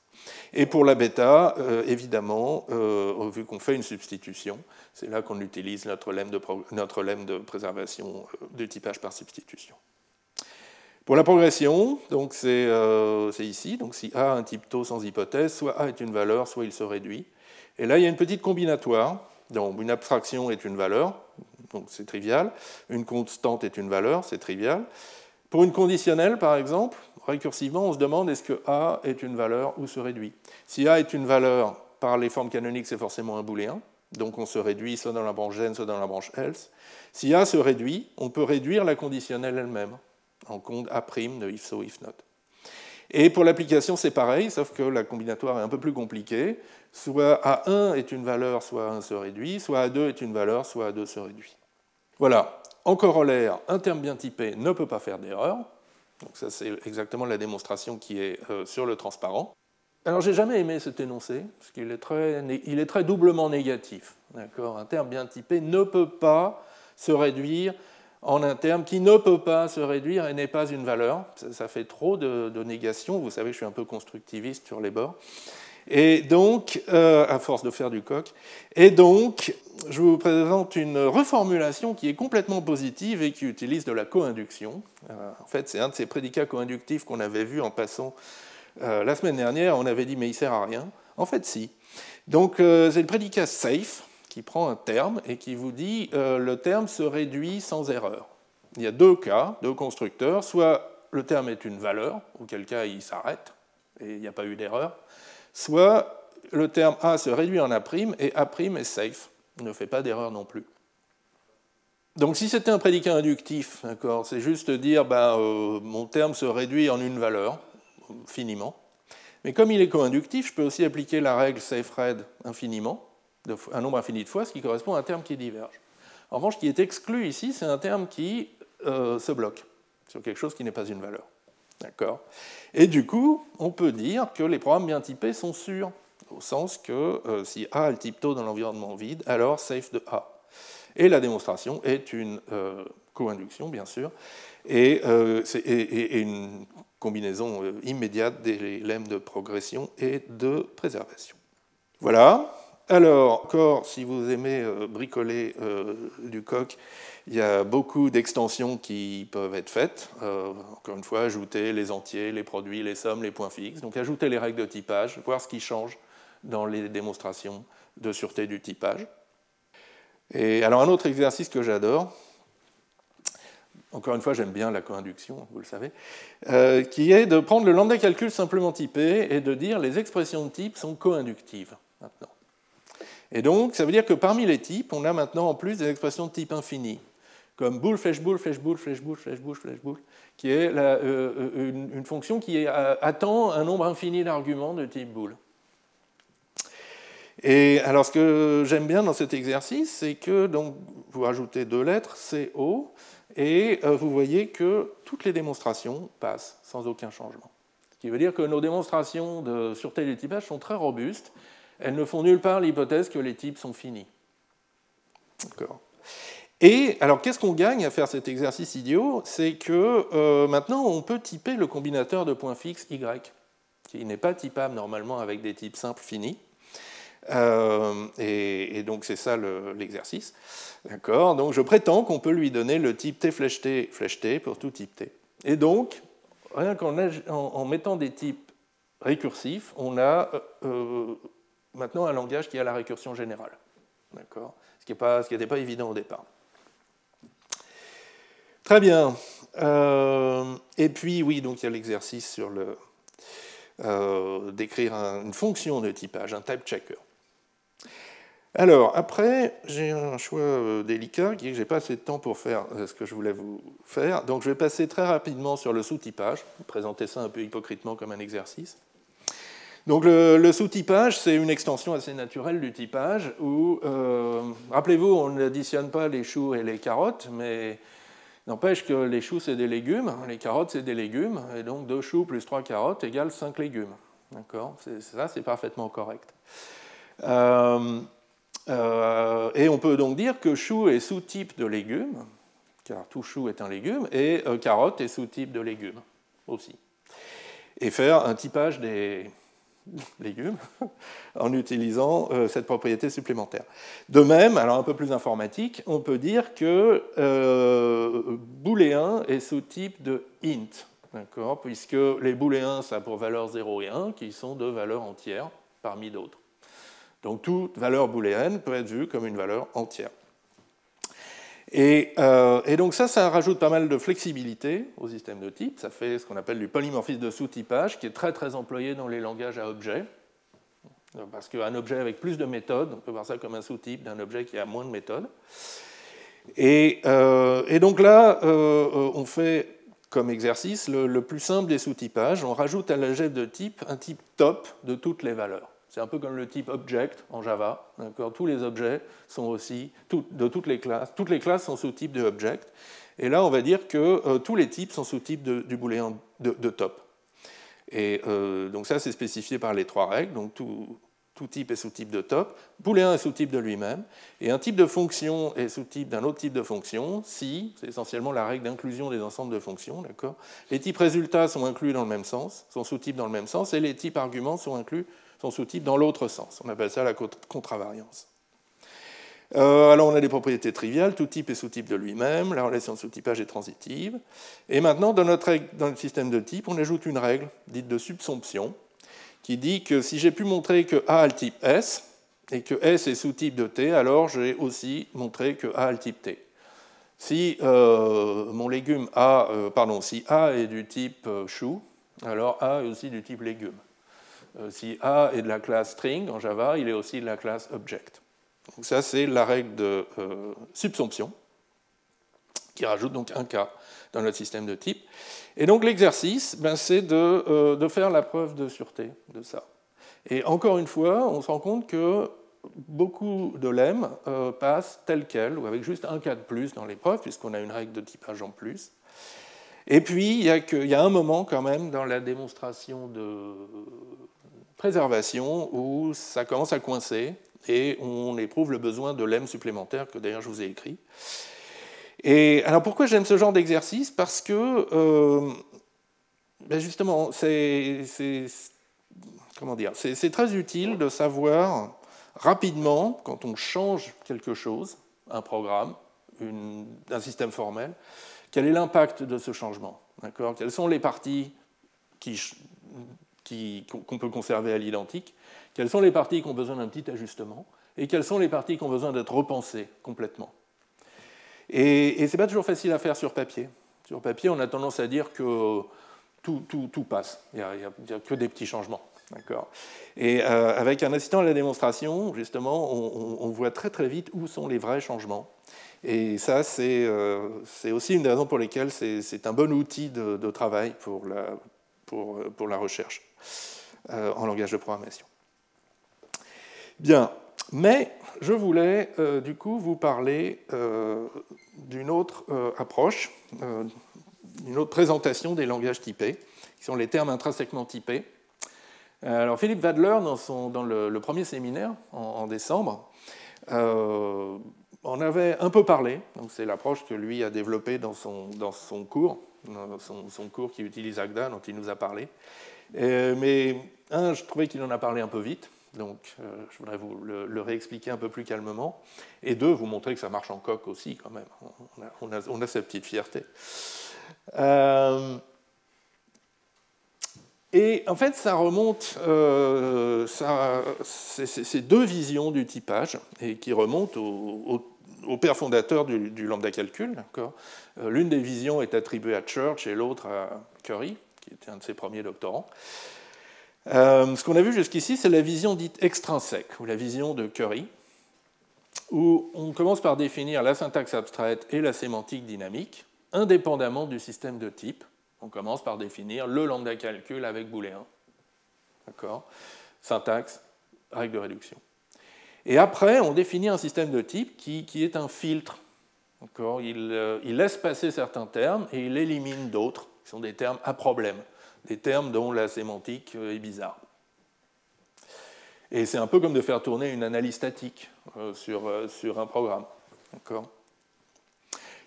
Et pour la bêta, euh, évidemment, euh, vu qu'on fait une substitution, c'est là qu'on utilise notre lemme de, notre lemme de préservation euh, de typage par substitution. Pour la progression, donc c'est ici, donc si A a un type taux sans hypothèse, soit A est une valeur, soit il se réduit. Et là, il y a une petite combinatoire. Donc une abstraction est une valeur, donc c'est trivial. Une constante est une valeur, c'est trivial. Pour une conditionnelle, par exemple, récursivement, on se demande est-ce que A est une valeur ou se réduit? Si A est une valeur par les formes canoniques, c'est forcément un booléen, donc on se réduit soit dans la branche gen, soit dans la branche else. Si A se réduit, on peut réduire la conditionnelle elle-même en compte A' de if so, if not. Et pour l'application, c'est pareil, sauf que la combinatoire est un peu plus compliquée. Soit A1 est une valeur, soit A1 se réduit, soit A2 est une valeur, soit A2 se réduit. Voilà. En corollaire, un terme bien typé ne peut pas faire d'erreur. Donc ça, c'est exactement la démonstration qui est euh, sur le transparent. Alors, j'ai jamais aimé cet énoncé, parce qu'il est très, il est très doublement négatif. Un terme bien typé ne peut pas se réduire en un terme qui ne peut pas se réduire et n'est pas une valeur. Ça, fait trop de, négation. Vous savez, je suis un peu constructiviste sur les bords. Et donc, euh, à force de faire du coq, et donc, je vous présente une reformulation qui est complètement positive et qui utilise de la co-induction. Euh, en fait, c'est un de ces prédicats co-inductifs qu'on avait vu en passant euh, la semaine dernière. On avait dit, mais il sert à rien. En fait, si. Donc, c'est le prédicat safe qui prend un terme et qui vous dit le terme se réduit sans erreur. Il y a deux cas, deux constructeurs. Soit le terme est une valeur, auquel cas il s'arrête et il n'y a pas eu d'erreur soit le terme A se réduit en A' et A' est safe, ne fait pas d'erreur non plus. Donc si c'était un prédicat inductif, c'est juste dire ben, mon terme se réduit en une valeur, finiment. Mais comme il est co-inductif, je peux aussi appliquer la règle safe-red infiniment, un nombre infini de fois, ce qui correspond à un terme qui diverge. En revanche, ce qui est exclu ici, c'est un terme qui euh, se bloque sur quelque chose qui n'est pas une valeur. Et du coup, on peut dire que les programmes bien typés sont sûrs, au sens que euh, si A a le type dans l'environnement vide, alors safe de A. Et la démonstration est une euh, co-induction, bien sûr, et, euh, une combinaison immédiate des lemmes de progression et de préservation. Voilà. Alors, encore, si vous aimez bricoler du coq, il y a beaucoup d'extensions qui peuvent être faites. Encore une fois, ajouter les entiers, les produits, les sommes, les points fixes. Donc ajouter les règles de typage, voir ce qui change dans les démonstrations de sûreté du typage. Et alors un autre exercice que j'adore, encore une fois j'aime bien la co-induction, vous le savez, euh, qui est de prendre le lambda calcul simplement typé et de dire les expressions de type sont co-inductives maintenant. Et donc ça veut dire que parmi les types, on a maintenant en plus des expressions de type infini comme boule, flèche, boule, flèche, boule, flèche, boule, flèche, boule, flèche, boule, qui est euh, euh, une, fonction qui attend un nombre infini d'arguments de type boule. Et alors, ce que j'aime bien dans cet exercice, c'est que donc, vous rajoutez deux lettres, C, O, et euh, vous voyez que toutes les démonstrations passent sans aucun changement. Ce qui veut dire que nos démonstrations de sûreté des typages sont très robustes. Elles ne font nulle part l'hypothèse que les types sont finis. D'accord. Et alors, qu'est-ce qu'on gagne à faire cet exercice idiot? C'est que euh, maintenant, on peut typer le combinateur de points fixes y, qui n'est pas typable normalement avec des types simples finis. Euh, et, donc, c'est ça l'exercice. D'accord? Donc, je prétends qu'on peut lui donner le type t flèche t flèche t pour tout type t. Et donc, rien qu'en en, mettant des types récursifs, on a euh, maintenant un langage qui a la récursion générale. D'accord? Ce qui n'était pas évident au départ. Très bien. Euh, et puis, oui, donc il y a l'exercice sur le euh, d'écrire une fonction de typage, un type checker. Alors, après, j'ai un choix euh, délicat qui est que je n'ai pas assez de temps pour faire ce que je voulais vous faire. Donc, je vais passer très rapidement sur le sous-typage, présenter ça un peu hypocritement comme un exercice. Donc, le, sous-typage, c'est une extension assez naturelle du typage où, rappelez-vous, on n'additionne pas les choux et les carottes, mais N'empêche que les choux, c'est des légumes, les carottes, c'est des légumes, et donc 2 choux plus 3 carottes égale 5 légumes. D'accord? Ça, c'est parfaitement correct. Euh, euh, et on peut donc dire que chou est sous-type de légumes, car tout chou est un légume, et euh, carotte est sous-type de légumes aussi. Et faire un typage des, *laughs* légumes *laughs* en utilisant euh, cette propriété supplémentaire. De même, alors un peu plus informatique, on peut dire que booléen est sous type de int, puisque les booléens, ça a pour valeur 0 et 1, qui sont deux valeurs entières parmi d'autres. Donc toute valeur booléenne peut être vue comme une valeur entière. Euh, et, donc ça, ça rajoute pas mal de flexibilité au système de type. Ça fait ce qu'on appelle du polymorphisme de sous-typage, qui est très très employé dans les langages à objets. Parce qu'un objet avec plus de méthodes, on peut voir ça comme un sous-type d'un objet qui a moins de méthodes. Et, euh, donc là, euh, on fait comme exercice le, plus simple des sous-typages. On rajoute à l'algèbre de type un type top de toutes les valeurs. C'est un peu comme le type object en Java. Tous les objets sont aussi, de toutes les classes, toutes les classes sont sous-types de object. Et là, on va dire que euh, tous les types sont sous-types du booléen de, top. Et euh, donc ça, c'est spécifié par les trois règles. Donc tout, tout type est sous-type de top. Booléen est sous-type de lui-même. Et un type de fonction est sous-type d'un autre type de fonction si, c'est essentiellement la règle d'inclusion des ensembles de fonctions. Les types résultats sont inclus dans le même sens, sont sous-types dans le même sens, et les types arguments sont inclus son sous-type dans l'autre sens. On appelle ça la contravariance. Euh, alors on a des propriétés triviales, tout type est sous-type de lui-même, la relation de sous-typage est transitive. Et maintenant, dans notre, système de type, on ajoute une règle dite de subsomption, qui dit que si j'ai pu montrer que A a le type S, et que S est sous-type de T, alors j'ai aussi montré que A a le type T. Si euh, mon légume A, euh, pardon, si A est du type chou, alors A est aussi du type légume. Euh, si A est de la classe string en Java, il est aussi de la classe object. Donc ça, c'est la règle de euh, subsomption, qui rajoute donc un cas dans notre système de type. Et donc l'exercice, ben, c'est de, euh, de, faire la preuve de sûreté de ça. Et encore une fois, on se rend compte que beaucoup de lemmes passent tel quel, ou avec juste un cas de plus dans l'épreuve, puisqu'on a une règle de typage en plus. Et puis, il y, a y a un moment quand même dans la démonstration de, préservation où ça commence à coincer et on éprouve le besoin de lemme supplémentaire que d'ailleurs je vous ai écrit. Et alors pourquoi j'aime ce genre d'exercice? Parce que euh, ben justement, c'est très utile de savoir rapidement quand on change quelque chose, un programme, un système formel, quel est l'impact de ce changement. Quelles sont les parties qu'on peut conserver à l'identique, quelles sont les parties qui ont besoin d'un petit ajustement, et quelles sont les parties qui ont besoin d'être repensées complètement? Et, et ce n'est pas toujours facile à faire sur papier. Sur papier, on a tendance à dire que tout, passe, il n'y a, que des petits changements. Et euh, avec un assistant à la démonstration, justement, on, voit très très vite où sont les vrais changements. Et ça, c'est euh, aussi une des raisons pour lesquelles c'est un bon outil de, travail pour la, pour, pour la recherche. Euh, en langage de programmation. Bien, mais je voulais euh, du coup vous parler euh, d'une autre approche, d'une autre présentation des langages typés, qui sont les termes intrinsèquement typés. Alors Philippe Wadler, dans, son, dans le, premier séminaire en, décembre, en avait un peu parlé. Donc c'est l'approche que lui a développée dans son, dans son cours, son, cours qui utilise Agda, dont il nous a parlé. Euh, mais un, je trouvais qu'il en a parlé un peu vite, donc euh, je voudrais vous le, réexpliquer un peu plus calmement. Et deux, vous montrer que ça marche en coq aussi, quand même. On a, on cette petite fierté. Euh, et en fait, ça remonte, euh, c'est deux visions du typage, et qui remontent au, au, père fondateur du, du lambda calcul. L'une des visions est attribuée à Church et l'autre à Curry qui était un de ses premiers doctorants. Euh, ce qu'on a vu jusqu'ici, c'est la vision dite extrinsèque, ou la vision de Curry, où on commence par définir la syntaxe abstraite et la sémantique dynamique, indépendamment du système de type. On commence par définir le lambda calcul avec booléen. D'accord? Syntaxe, règle de réduction. Et après, on définit un système de type qui, qui est un filtre Il, euh, il, laisse passer certains termes et il élimine d'autres, qui sont des termes à problème, des termes dont la sémantique euh, est bizarre. Et c'est un peu comme de faire tourner une analyse statique sur, sur un programme.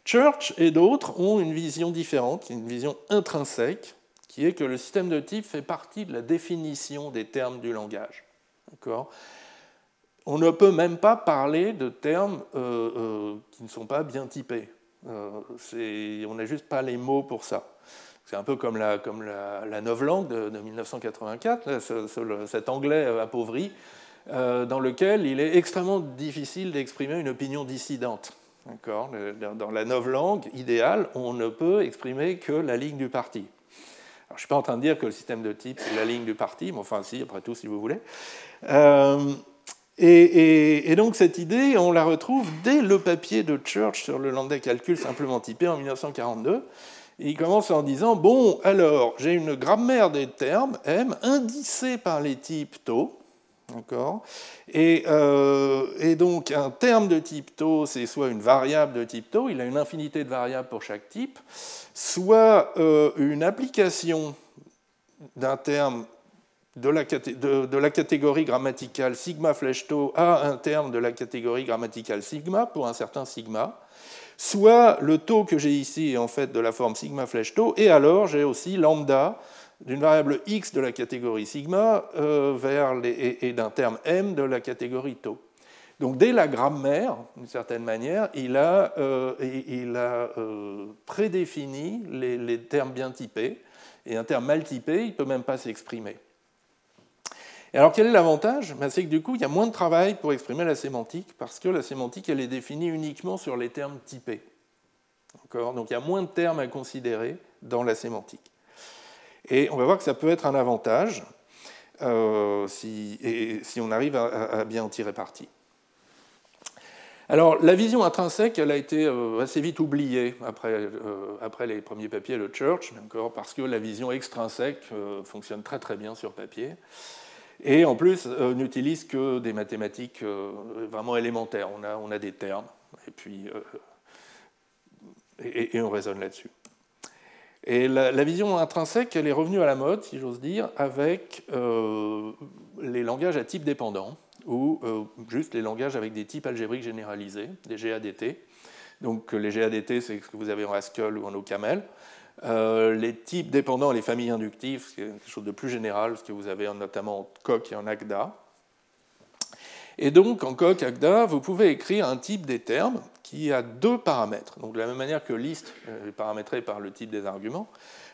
Church et d'autres ont une vision différente, une vision intrinsèque, qui est que le système de type fait partie de la définition des termes du langage. On ne peut même pas parler de termes euh, euh, qui ne sont pas bien typés. Euh, on n'a juste pas les mots pour ça. C'est un peu comme la, comme la, novlangue de, de 1984, cet anglais appauvri, dans lequel il est extrêmement difficile d'exprimer une opinion dissidente. Dans la novlangue idéale, on ne peut exprimer que la ligne du parti. je ne suis pas en train de dire que le système de type, c'est la ligne du parti, mais enfin, si, après tout, si vous voulez. Et, donc cette idée, on la retrouve dès le papier de Church sur le landais calcul simplement typé en 1942. Il commence en disant, bon, alors, j'ai une grammaire des termes, M, indicée par les types taux, et, euh, et, donc, un terme de type taux, c'est soit une variable de type taux, il a une infinité de variables pour chaque type, soit euh, une application d'un terme de la, catégorie grammaticale sigma flèche tau à un terme de la catégorie grammaticale sigma pour un certain sigma, soit le taux que j'ai ici est en fait de la forme sigma flèche tau, et alors j'ai aussi lambda d'une variable x de la catégorie sigma euh, vers et, d'un terme m de la catégorie tau. Donc dès la grammaire, d'une certaine manière, il a, euh, il a euh, prédéfini les, les termes bien typés, et un terme mal typé, il ne peut même pas s'exprimer. Alors quel est l'avantage? Ben, C'est que du coup, il y a moins de travail pour exprimer la sémantique, parce que la sémantique, elle est définie uniquement sur les termes typés. Donc il y a moins de termes à considérer dans la sémantique. Et on va voir que ça peut être un avantage euh, si, on arrive à, bien en tirer parti. Alors, la vision intrinsèque, elle a été euh, assez vite oubliée après, euh, après les premiers papiers de Church, parce que la vision extrinsèque fonctionne très très bien sur papier et en plus euh, n'utilise que des mathématiques euh, vraiment élémentaires. On a, on a, des termes, et puis euh, et, on raisonne là-dessus. Et la, vision intrinsèque, elle est revenue à la mode, si j'ose dire, avec les langages à type dépendant, ou juste les langages avec des types algébriques généralisés, des GADT. Donc les GADT, c'est ce que vous avez en Haskell ou en OCaml. Euh, les types dépendants, les familles inductives, c'est quelque chose de plus général, ce que vous avez notamment en coq et en agda. Et donc, en coq, agda, vous pouvez écrire un type des termes qui a deux paramètres. Donc, de la même manière que list est paramétré par le type des arguments,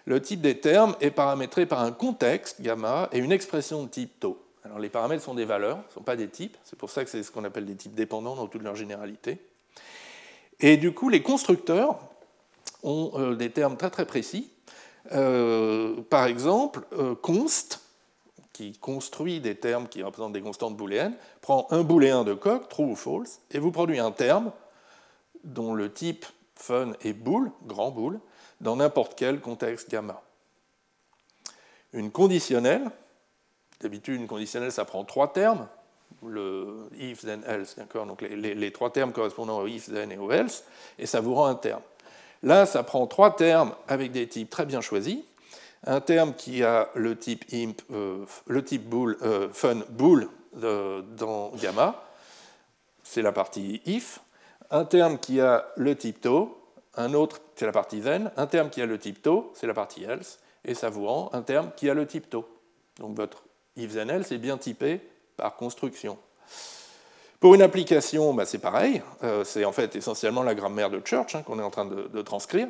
le type des termes est paramétré par un contexte, gamma, et une expression de type tau. Alors, les paramètres sont des valeurs, ne sont pas des types. C'est pour ça que c'est ce qu'on appelle des types dépendants dans toute leur généralité. Et du coup, les constructeurs ont euh, des termes très très précis. Euh, par exemple, euh, const, qui construit des termes qui représentent des constantes booléennes, prend un booléen de coq, true ou false, et vous produit un terme dont le type fun est bool, grand bool, dans n'importe quel contexte gamma. Une conditionnelle, d'habitude une conditionnelle ça prend trois termes, le if, then, else, donc les, les, trois termes correspondant au if, then et au else, et ça vous rend un terme. Là, ça prend trois termes avec des types très bien choisis. Un terme qui a le type imp, euh, le type bool, euh, fun bool dans gamma, c'est la partie if. Un terme qui a le type to, un autre, c'est la partie then. Un terme qui a le type to, c'est la partie else. Et ça vous rend un terme qui a le type to. Donc votre if then else est bien typé par construction. Pour une application, bah, c'est pareil. Euh, c'est en fait essentiellement la grammaire de Church hein, qu'on est en train de, transcrire.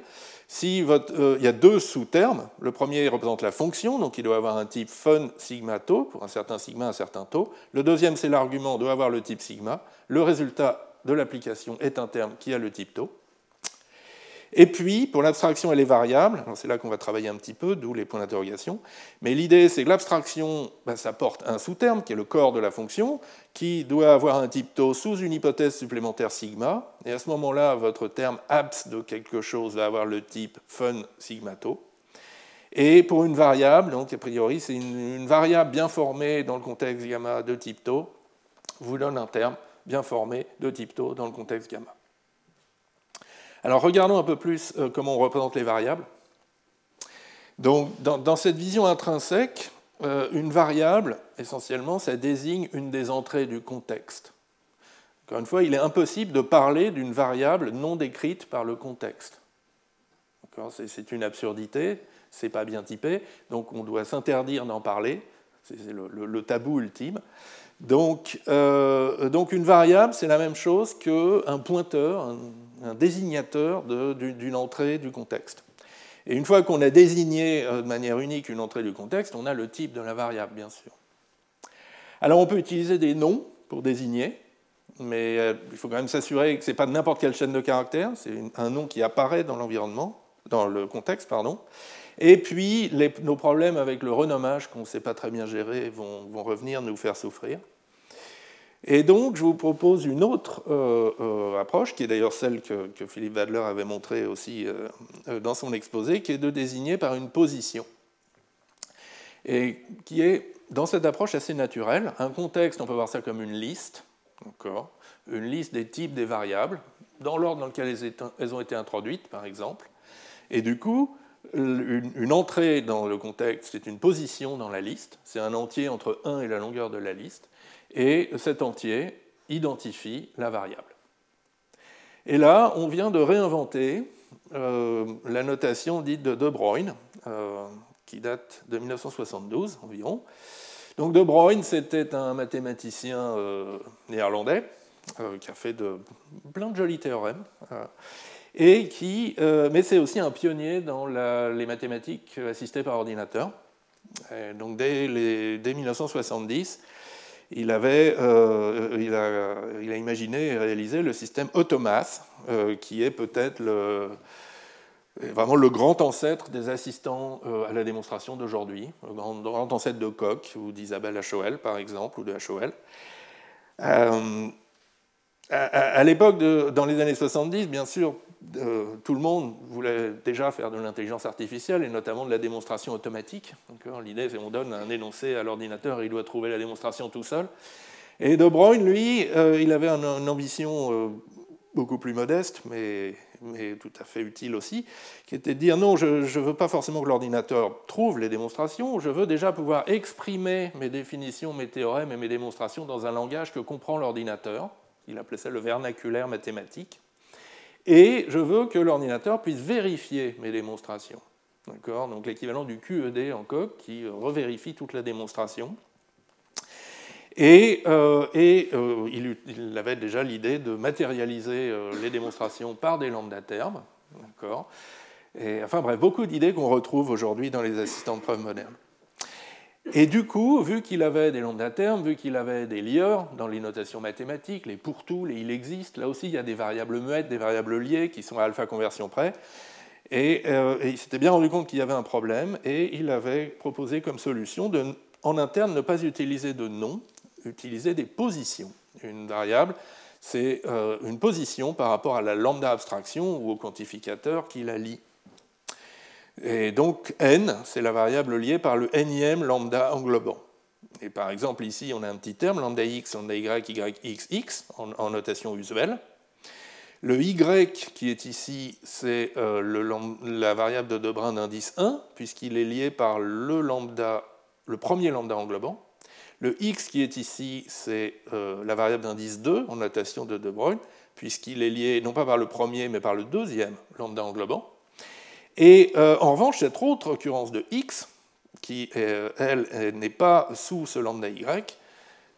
Euh, il y a deux sous-termes, le premier représente la fonction, donc il doit avoir un type fun sigma tau, pour un certain sigma, un certain taux. Le deuxième, c'est l'argument, doit avoir le type sigma. Le résultat de l'application est un terme qui a le type taux. Et puis, pour l'abstraction et les variables, c'est là qu'on va travailler un petit peu, d'où les points d'interrogation, mais l'idée c'est que l'abstraction, ben, ça porte un sous-terme, qui est le corps de la fonction, qui doit avoir un type tau sous une hypothèse supplémentaire sigma, et à ce moment-là, votre terme abs de quelque chose va avoir le type fun sigma tau. Et pour une variable, donc a priori c'est une, variable bien formée dans le contexte gamma de type tau, vous donne un terme bien formé de type tau dans le contexte gamma. Alors regardons un peu plus comment on représente les variables. Donc dans, cette vision intrinsèque, une variable, essentiellement, ça désigne une des entrées du contexte. Encore une fois, il est impossible de parler d'une variable non décrite par le contexte. C'est une absurdité, c'est pas bien typé, donc on doit s'interdire d'en parler, c'est le, tabou ultime. Donc, euh, donc une variable, c'est la même chose qu'un pointeur, désignateur d'une entrée du contexte. Et une fois qu'on a désigné euh, de manière unique une entrée du contexte, on a le type de la variable, bien sûr. Alors on peut utiliser des noms pour désigner, mais euh, il faut quand même s'assurer que ce n'est pas n'importe quelle chaîne de caractères, c'est un nom qui apparaît dans l'environnement, dans le contexte, pardon. Et puis, nos problèmes avec le renommage qu'on ne sait pas très bien gérer vont, revenir nous faire souffrir. Et donc, je vous propose une autre euh, euh, approche, qui est d'ailleurs celle que, Philippe Wadler avait montrée aussi dans son exposé, qui est de désigner par une position. Et qui est, dans cette approche, assez naturelle. Un contexte, on peut voir ça comme une liste, une liste des types des variables, dans l'ordre dans lequel elles ont été introduites, par exemple. Et du coup, une, entrée dans le contexte, c'est une position dans la liste, c'est un entier entre 1 et la longueur de la liste, et cet entier identifie la variable. Et là, on vient de réinventer euh, la notation dite de De Bruyne, euh, qui date de 1972 environ, donc De Bruyne, c'était un mathématicien euh, néerlandais qui a fait plein de jolis théorèmes. Et qui, mais c'est aussi un pionnier dans les mathématiques assistées par ordinateur. donc dès, 1970, il, avait, a, il, a, imaginé et réalisé le système Automas, qui est peut-être vraiment le grand ancêtre des assistants euh, à la démonstration d'aujourd'hui, le grand, ancêtre de Koch ou d'Isabelle HOL, par exemple, ou de. Euh, à, l'époque, dans les années 70, bien sûr, euh, tout le monde voulait déjà faire de l'intelligence artificielle et notamment de la démonstration automatique. L'idée, c'est qu'on donne un énoncé à l'ordinateur et il doit trouver la démonstration tout seul. Et De Bruyne, lui, il avait une ambition beaucoup plus modeste, mais mais tout à fait utile aussi, qui était de dire non, je ne veux pas forcément que l'ordinateur trouve les démonstrations, je veux déjà pouvoir exprimer mes définitions, mes théorèmes et mes démonstrations dans un langage que comprend l'ordinateur. Il appelait ça le vernaculaire mathématique. Et je veux que l'ordinateur puisse vérifier mes démonstrations. Donc l'équivalent du QED en coq qui revérifie toute la démonstration. Et, euh, euh, il, avait déjà l'idée de matérialiser euh, les démonstrations par des lambda termes. Et, enfin bref, beaucoup d'idées qu'on retrouve aujourd'hui dans les assistants de preuve modernes. Et du coup, vu qu'il avait des lambda termes, vu qu'il avait des lieurs dans les notations mathématiques, les pour tout, les il existe, là aussi il y a des variables muettes, des variables liées qui sont à alpha conversion près. Et, et il s'était bien rendu compte qu'il y avait un problème et il avait proposé comme solution de, en interne, ne pas utiliser de nom, utiliser des positions. Une variable, c'est euh, une position par rapport à la lambda abstraction ou au quantificateur qui la lie. Et donc n, c'est la variable liée par le nième lambda englobant. Et par exemple, ici, on a un petit terme, lambda x, lambda y, y, x, x, en, notation usuelle. Le y qui est ici, c'est euh, la variable de Debrun d'indice 1, puisqu'il est lié par le, lambda, le premier lambda englobant. Le x qui est ici, c'est euh, la variable d'indice 2 en notation de De Bruyne, puisqu'il est lié non pas par le premier, mais par le deuxième lambda englobant. Et euh, en revanche, cette autre occurrence de x, qui, elle, n'est pas sous ce lambda y,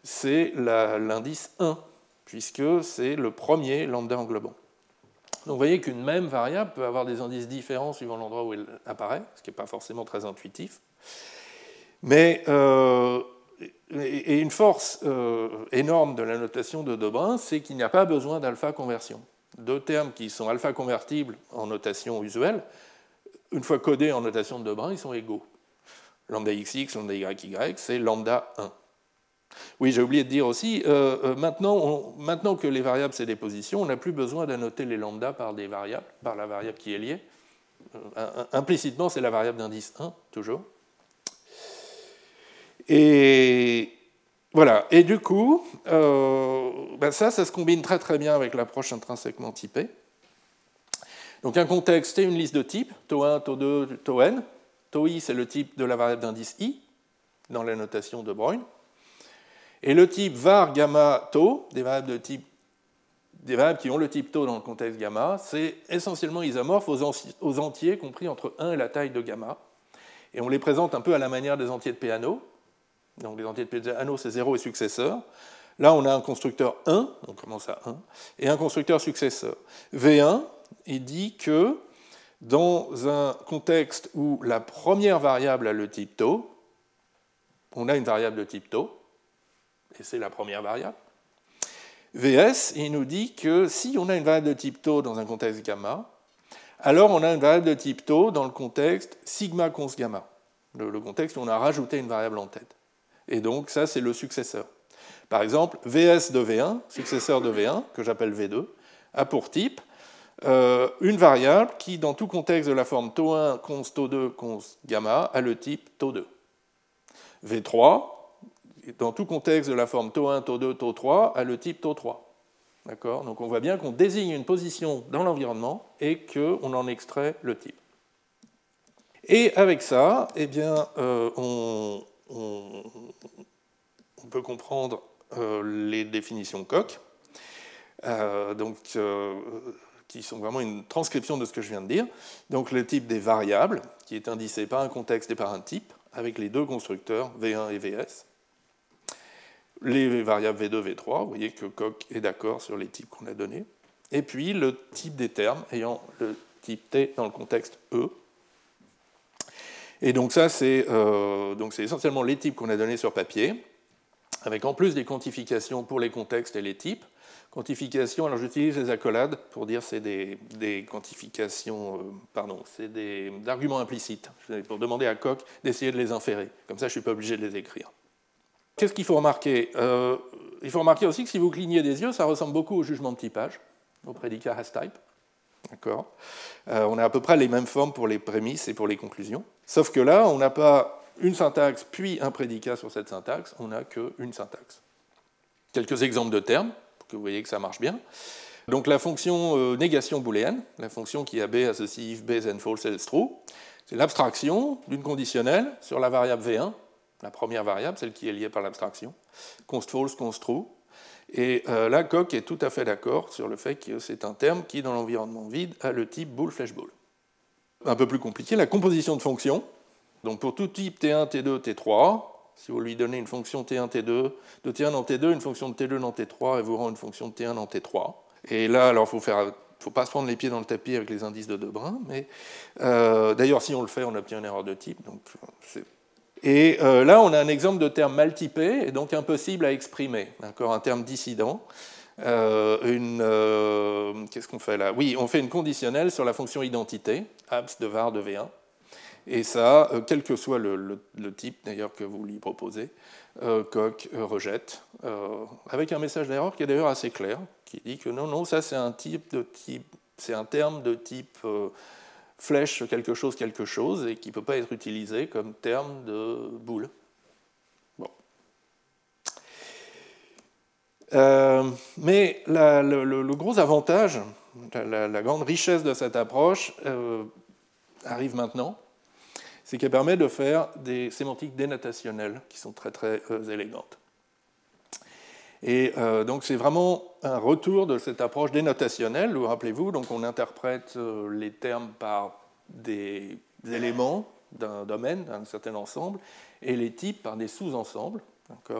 c'est l'indice 1, puisque c'est le premier lambda englobant. Donc vous voyez qu'une même variable peut avoir des indices différents suivant l'endroit où elle apparaît, ce qui n'est pas forcément très intuitif. Mais euh, et une force euh, énorme de la notation de Debrun, c'est qu'il n'y a pas besoin d'alpha conversion. Deux termes qui sont alpha convertibles en notation usuelle, une fois codés en notation de Debrun, ils sont égaux. Lambda xx, lambda yy, c'est lambda 1. Oui, j'ai oublié de dire aussi, euh, euh, maintenant, que les variables c'est des positions, on n'a plus besoin d'annoter les lambda par des variables, par la variable qui est liée. implicitement, c'est la variable d'indice 1, toujours. Et voilà. Et du coup, euh, ben ça, ça se combine très très bien avec l'approche intrinsèquement typée. Donc un contexte, c'est une liste de types, tau1, tau2, tau n. Tau i, c'est le type de la variable d'indice i, dans la notation de Broglie. Et le type var, gamma, tau, des variables, de type, des variables qui ont le type tau dans le contexte gamma, c'est essentiellement isomorphe aux, entiers compris entre 1 et la taille de gamma. Et on les présente un peu à la manière des entiers de Peano. Donc les entiers de Peano, c'est 0 et successeur. Là, on a un constructeur 1, on commence à 1, et un constructeur successeur. V1, il dit que dans un contexte où la première variable a le type tau, on a une variable de type tau, et c'est la première variable. VS, il nous dit que si on a une variable de type tau dans un contexte gamma, alors on a une variable de type tau dans le contexte sigma cons gamma, le, contexte où on a rajouté une variable en tête. Et donc ça, c'est le successeur. Par exemple, VS de V1, successeur de V1, que j'appelle V2, a pour type euh, une variable qui, dans tout contexte de la forme tau1 cons tau2 cons gamma, a le type tau2. V3, dans tout contexte de la forme tau1, tau2, tau3, a le type tau3. D'accord? Donc on voit bien qu'on désigne une position dans l'environnement et qu'on en extrait le type. Et avec ça, eh bien, euh, on, peut comprendre euh, les définitions coq, donc, qui sont vraiment une transcription de ce que je viens de dire. Donc le type des variables, qui est indicé par un contexte et par un type, avec les deux constructeurs, V1 et VS les variables V2, V3, vous voyez que Coq est d'accord sur les types qu'on a donnés, et puis le type des termes ayant le type T dans le contexte E. Et donc ça, c'est euh, essentiellement les types qu'on a donnés sur papier, avec en plus des quantifications pour les contextes et les types. Quantification, alors j'utilise les accolades pour dire c'est des, quantifications, euh, pardon, c'est des arguments implicites, pour demander à Coq d'essayer de les inférer. Comme ça, je ne suis pas obligé de les écrire. Qu'est-ce qu'il faut remarquer? Euh, Il faut remarquer aussi que si vous clignez des yeux, ça ressemble beaucoup au jugement de typage, au prédicat has type. D'accord? Euh, On a à peu près les mêmes formes pour les prémices et pour les conclusions. Sauf que là, on n'a pas une syntaxe puis un prédicat sur cette syntaxe, on n'a qu'une syntaxe. Quelques exemples de termes, que vous voyez que ça marche bien. Donc la fonction euh, négation booléenne, la fonction qui a B associe if B then false else true, c'est l'abstraction d'une conditionnelle sur la variable V1 la première variable, celle qui est liée par l'abstraction, const false, const true. Et euh, là, Coq est tout à fait d'accord sur le fait que c'est un terme qui, dans l'environnement vide, a le type bool flash bool. Un peu plus compliqué, la composition de fonctions. Donc pour tout type T1, T2, T3, si vous lui donnez une fonction T1, T2, de T1 dans T2, une fonction de T2 dans T3, elle vous rend une fonction de T1 dans T3. Et là, alors, il faire faut pas se prendre les pieds dans le tapis avec les indices de Debrun, mais euh, d'ailleurs, si on le fait, on obtient une erreur de type, donc et euh, là, on a un exemple de terme mal typé et donc impossible à exprimer, un terme dissident. Euh, qu'est-ce qu'on fait là? Oui, on fait une conditionnelle sur la fonction identité, abs de var de V1. Et ça, quel que soit le, type d'ailleurs que vous lui proposez, Coq rejette, avec un message d'erreur qui est d'ailleurs assez clair, qui dit que non, non, ça c'est un type de type, c'est un terme de type flèche quelque chose, quelque chose, et qui ne peut pas être utilisé comme terme de boule. Euh, mais le, gros avantage, la, grande richesse de cette approche euh, arrive maintenant, c'est qu'elle permet de faire des sémantiques dénotationnelles qui sont très très euh, élégantes. Et donc c'est vraiment un retour de cette approche dénotationnelle, rappelez-vous, donc on interprète euh, les termes par des éléments d'un domaine, d'un certain ensemble, et les types par des sous-ensembles. Et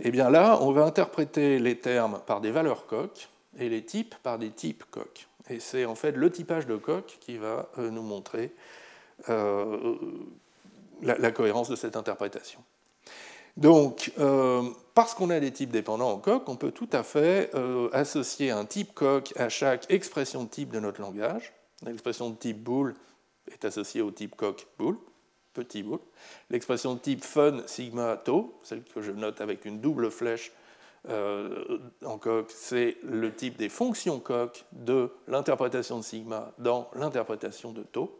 eh bien là, on va interpréter les termes par des valeurs coq et les types par des types coq. Et c'est en fait le typage de coq qui va euh, nous montrer euh, la cohérence de cette interprétation. Donc, euh, parce qu'on a des types dépendants en coq, on peut tout à fait euh, associer un type coq à chaque expression de type de notre langage. L'expression de type bool est associée au type coq bool, petit bool. L'expression de type fun sigma tau, celle que je note avec une double flèche en coq, c'est le type des fonctions coq de l'interprétation de sigma dans l'interprétation de tau.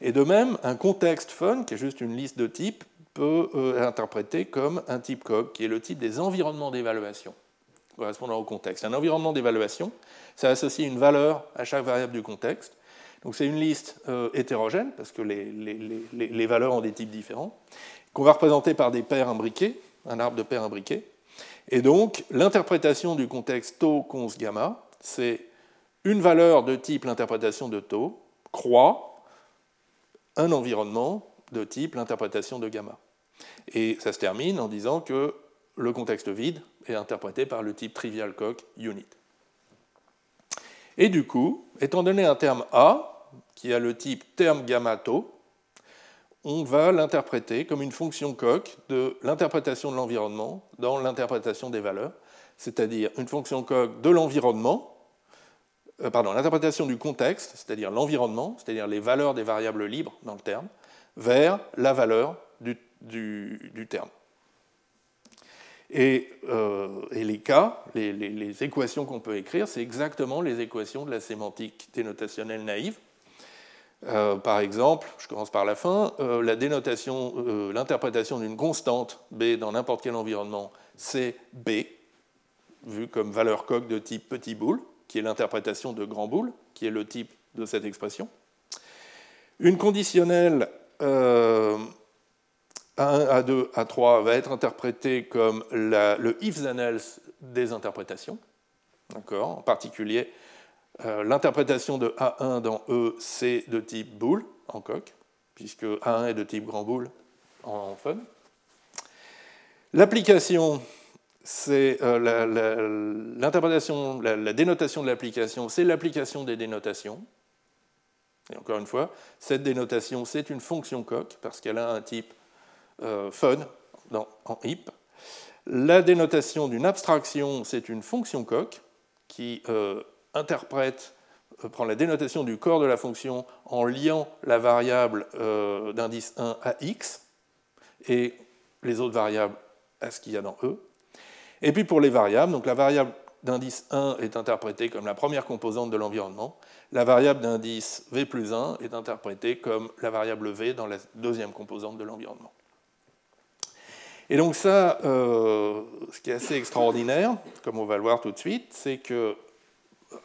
Et de même, un contexte fun, qui est juste une liste de types, peut euh, être interprété comme un type COG, qui est le type des environnements d'évaluation. correspondant au contexte. Un environnement d'évaluation, ça associe une valeur à chaque variable du contexte. Donc c'est une liste euh, hétérogène, parce que les, les, valeurs ont des types différents, qu'on va représenter par des paires imbriquées, un arbre de paires imbriquées. Et donc l'interprétation du contexte tau cons gamma, c'est une valeur de type l'interprétation de tau croît un environnement de type l'interprétation de gamma. Et ça se termine en disant que le contexte vide est interprété par le type trivial coq unit. Et du coup, étant donné un terme A, qui a le type terme gamma tau, on va l'interpréter comme une fonction coq de l'interprétation de l'environnement dans l'interprétation des valeurs, c'est-à-dire une fonction coq de l'environnement, euh, pardon, l'interprétation du contexte, c'est-à-dire l'environnement, c'est-à-dire les valeurs des variables libres dans le terme, vers la valeur du, terme. Et, euh, et, les cas, les, équations qu'on peut écrire, c'est exactement les équations de la sémantique dénotationnelle naïve. Euh, par exemple, je commence par la fin, la dénotation, l'interprétation d'une constante B dans n'importe quel environnement, c'est B, vu comme valeur coq de type petit boule, qui est l'interprétation de grand boule, qui est le type de cette expression. Une conditionnelle A1, A2, A3 va être interprétée comme le if then else des interprétations. En particulier, euh, l'interprétation de A1 dans E, c'est de type boule, en coq, puisque A1 est de type grand boule en fun. L'application, c'est euh, l'interprétation, la, dénotation de l'application, c'est l'application des dénotations. Et encore une fois, cette dénotation, c'est une fonction coq, parce qu'elle a un type euh, fun en HIP. La dénotation d'une abstraction, c'est une fonction coq qui euh, interprète, prend la dénotation du corps de la fonction en liant la variable d'indice 1 à x et les autres variables à ce qu'il y a dans E. Et puis pour les variables, donc la variable d'indice 1 est interprétée comme la première composante de l'environnement, la variable d'indice v plus 1 est interprétée comme la variable v dans la deuxième composante de l'environnement. Et donc ça, euh, ce qui est assez extraordinaire, comme on va le voir tout de suite, c'est que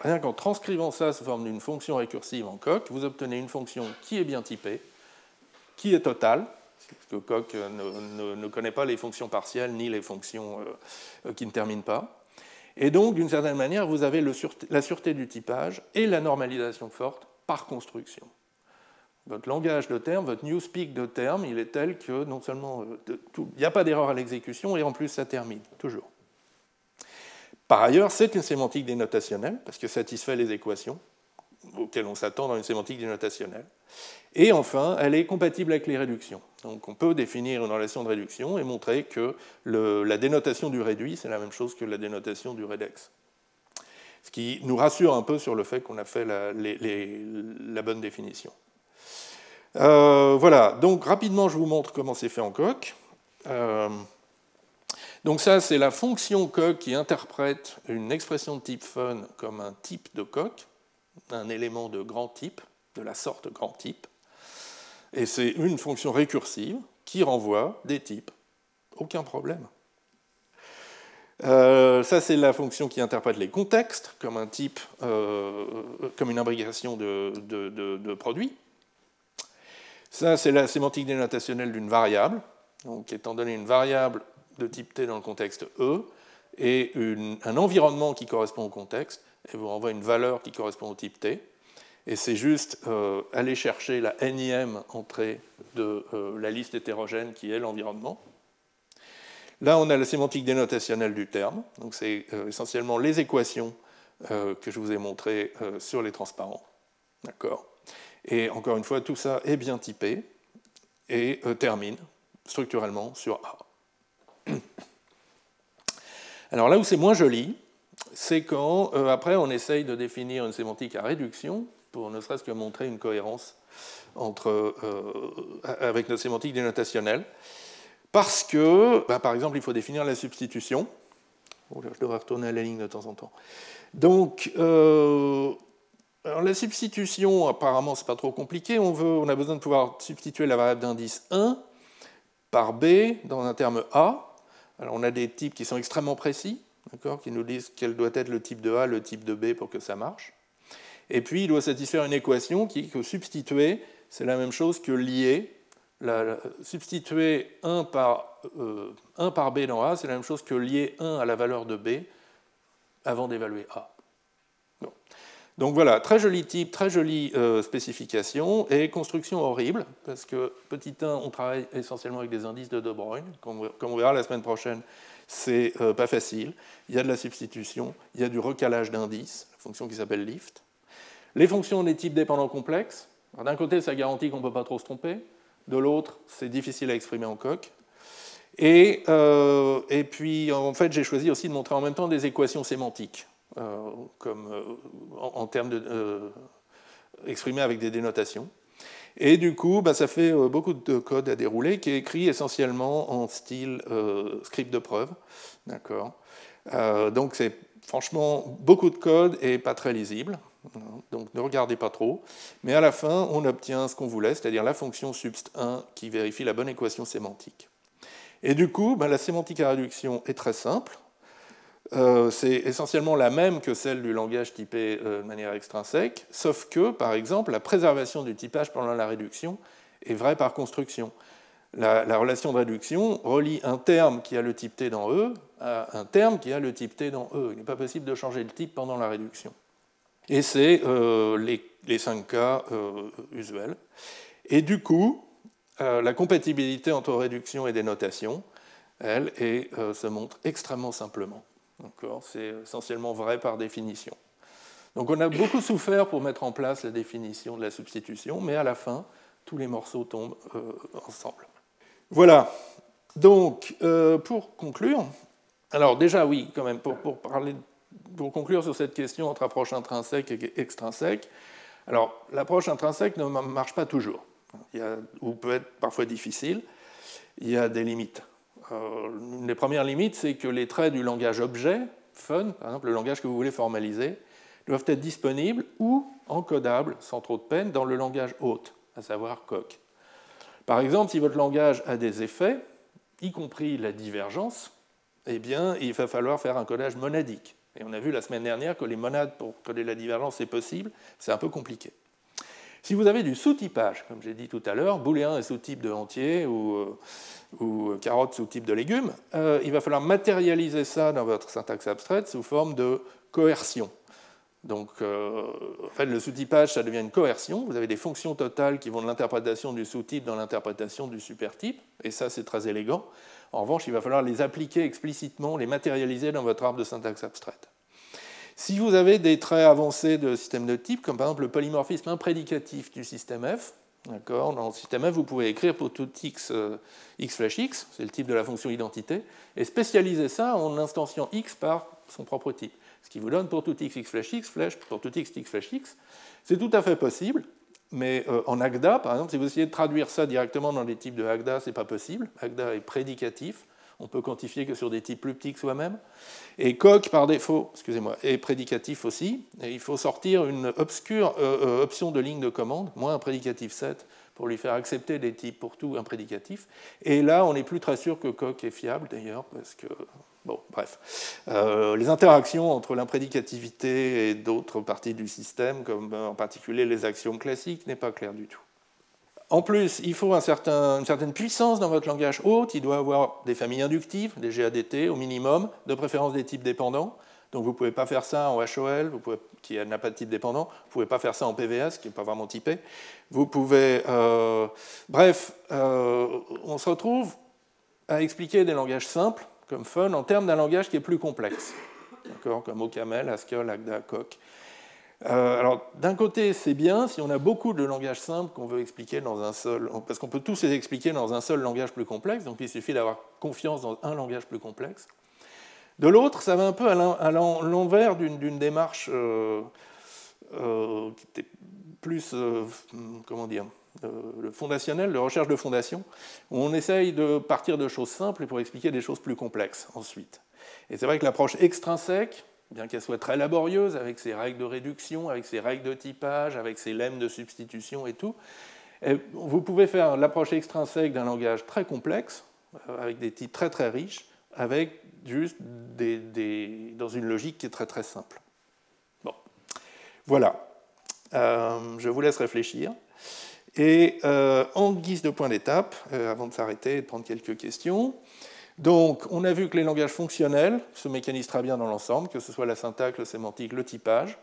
rien qu'en transcrivant ça sous forme d'une fonction récursive en coq, vous obtenez une fonction qui est bien typée, qui est totale, que coq ne, connaît pas les fonctions partielles ni les fonctions euh, qui ne terminent pas, et donc, d'une certaine manière, vous avez la sûreté du typage et la normalisation forte par construction. Votre langage de terme, votre newspeak de terme, il est tel que non seulement euh, il n'y a pas d'erreur à l'exécution et en plus ça termine, toujours. Par ailleurs, c'est une sémantique dénotationnelle parce que satisfait les équations auxquelles on s'attend dans une sémantique dénotationnelle. Et enfin, elle est compatible avec les réductions. Donc on peut définir une relation de réduction et montrer que la dénotation du réduit, c'est la même chose que la dénotation du redex. Ce qui nous rassure un peu sur le fait qu'on a fait la, bonne définition. Euh, voilà, donc rapidement je vous montre comment c'est fait en coq. Euh, donc ça c'est la fonction coq qui interprète une expression de type fun comme un type de coq un élément de grand type, de la sorte grand type, et c'est une fonction récursive qui renvoie des types. Aucun problème. Euh, ça, c'est la fonction qui interprète les contextes comme un type, euh, comme une imbrication de, produits. Ça, c'est la sémantique dénotationnelle d'une variable. Donc, étant donné une variable de type T dans le contexte E et un environnement qui correspond au contexte, et vous renvoie une valeur qui correspond au type T. Et c'est juste euh, aller chercher la énième entrée de euh, la liste hétérogène qui est l'environnement. Là, on a la sémantique dénotationnelle du terme. Donc, c'est euh, essentiellement les équations que je vous ai montrées sur les transparents. D'accord? Et encore une fois, tout ça est bien typé et termine structurellement sur A. *clears throat* Alors là où c'est moins joli, c'est quand, après, on essaye de définir une sémantique à réduction pour ne serait-ce que montrer une cohérence entre, euh, avec notre sémantique dénotationnelle. Parce que, bah, par exemple, il faut définir la substitution. Oh je devrais retourner à la ligne de temps en temps. Donc, euh, la substitution, apparemment, c'est pas trop compliqué. On, veut, on a besoin de pouvoir substituer la variable d'indice 1 par B dans un terme A. Alors, on a des types qui sont extrêmement précis. qui nous disent quel doit être le type de A, le type de B pour que ça marche. Et puis, il doit satisfaire une équation qui, que substituer, c'est la même chose que lier. substituer 1 par, 1 euh, par B dans A, c'est la même chose que lier 1 à la valeur de B avant d'évaluer A. Donc voilà, très joli type, très jolie euh, spécification et construction horrible, parce que petit 1, on travaille essentiellement avec des indices de De Bruyne, comme, on verra la semaine prochaine, c'est euh, pas facile. Il y a de la substitution, il y a du recalage d'indices, la fonction qui s'appelle lift. Les fonctions des types dépendants complexes, d'un côté, ça garantit qu'on ne peut pas trop se tromper, de l'autre, c'est difficile à exprimer en coq. Et, euh, et puis, en fait, j'ai choisi aussi de montrer en même temps des équations sémantiques. Euh, comme, euh, en, termes de, exprimés avec des dénotations. Et du coup, bah, ça fait beaucoup de code à dérouler qui est écrit essentiellement en style script de preuve. D'accord? donc c'est franchement beaucoup de code et pas très lisible. Donc ne regardez pas trop. Mais à la fin, on obtient ce qu'on voulait, c'est-à-dire la fonction subst1 qui vérifie la bonne équation sémantique. Et du coup, bah, la sémantique à réduction est très simple. Euh, c'est essentiellement la même que celle du langage typé euh, de manière extrinsèque, sauf que, par exemple, la préservation du typage pendant la réduction est vraie par construction. La, relation de réduction relie un terme qui a le type T dans E à un terme qui a le type T dans E. Il n'est pas possible de changer le type pendant la réduction. Et c'est euh, les, 5 cas usuels. Et du coup, la compatibilité entre réduction et dénotation, elle, se montre extrêmement simplement. C'est essentiellement vrai par définition. Donc on a beaucoup souffert pour mettre en place la définition de la substitution, mais à la fin, tous les morceaux tombent euh, ensemble. Voilà. Donc, euh, pour conclure, alors déjà oui, quand même, pour, parler, pour conclure sur cette question entre approche intrinsèque et extrinsèque, alors l'approche intrinsèque ne marche pas toujours, ou peut être parfois difficile, il y a des limites une euh, des premières limites, c'est que les traits du langage objet, fun, par exemple le langage que vous voulez formaliser, doivent être disponibles ou encodables, sans trop de peine, dans le langage hôte, à savoir coq. Par exemple, si votre langage a des effets, y compris la divergence, eh bien, il va falloir faire un codage monadique. Et on a vu la semaine dernière que les monades pour coder la divergence, c'est possible, c'est un peu compliqué. Si vous avez du sous-typage, comme j'ai dit tout à l'heure, booléen est sous-type de entier ou, euh, ou carotte sous-type de légumes, euh, il va falloir matérialiser ça dans votre syntaxe abstraite sous forme de coercion. Donc, euh, en fait, le sous-typage, ça devient une coercion. Vous avez des fonctions totales qui vont de l'interprétation du sous-type dans l'interprétation du supertype, et ça, c'est très élégant. En revanche, il va falloir les appliquer explicitement, les matérialiser dans votre arbre de syntaxe abstraite. Si vous avez des traits avancés de système de type, comme par exemple le polymorphisme imprédicatif du système F, dans le système F, vous pouvez écrire pour tout x, euh, x flash x, c'est le type de la fonction identité, et spécialiser ça en instanciant x par son propre type. Ce qui vous donne pour tout x, x flash x, flash pour tout x, x flash x. C'est tout à fait possible, mais euh, en Agda, par exemple, si vous essayez de traduire ça directement dans les types de Agda, ce n'est pas possible. Agda est prédicatif on peut quantifier que sur des types plus petits que soi-même. Et coq, par défaut, excusez-moi, est prédicatif aussi. Il faut sortir une obscure euh, euh, option de ligne de commande, moins un prédicatif 7, pour lui faire accepter des types pour tout un prédicatif. Et là, on n'est plus très sûr que coq est fiable, d'ailleurs, parce que Bon, bref. Euh, les interactions entre l'imprédicativité et d'autres parties du système, comme en particulier les actions classiques, n'est pas clair du tout. En plus, il faut une certaine puissance dans votre langage hôte. Il doit avoir des familles inductives, des GADT au minimum, de préférence des types dépendants. Donc vous ne pouvez pas faire ça en HOL, qui n'a pas de type dépendant. Vous ne pouvez pas faire ça en PVS, qui n'est pas vraiment typé. Vous pouvez. Euh, bref, euh, on se retrouve à expliquer des langages simples, comme Fun, en termes d'un langage qui est plus complexe. Comme OCaml, Haskell, Agda, Coq. Euh, alors, d'un côté, c'est bien si on a beaucoup de langages simples qu'on veut expliquer dans un seul, parce qu'on peut tous les expliquer dans un seul langage plus complexe, donc il suffit d'avoir confiance dans un langage plus complexe. De l'autre, ça va un peu à l'envers d'une démarche euh, euh, qui était plus, comment dire, le fondationnel, de recherche de fondation, où on essaye de partir de choses simples pour expliquer des choses plus complexes ensuite. Et c'est vrai que l'approche extrinsèque, bien qu'elle soit très laborieuse, avec ses règles de réduction, avec ses règles de typage, avec ses lemmes de substitution et tout, vous pouvez faire l'approche extrinsèque d'un langage très complexe, euh, avec des types très très riches, avec juste dans une logique qui est très très simple. Bon, voilà. Euh, je vous laisse réfléchir. Et euh, en guise de point d'étape, euh, avant de s'arrêter et de prendre quelques questions, donc on a vu que les langages fonctionnels se mécanisent très bien dans l'ensemble, que ce soit la syntaxe, le sémantique, le typage,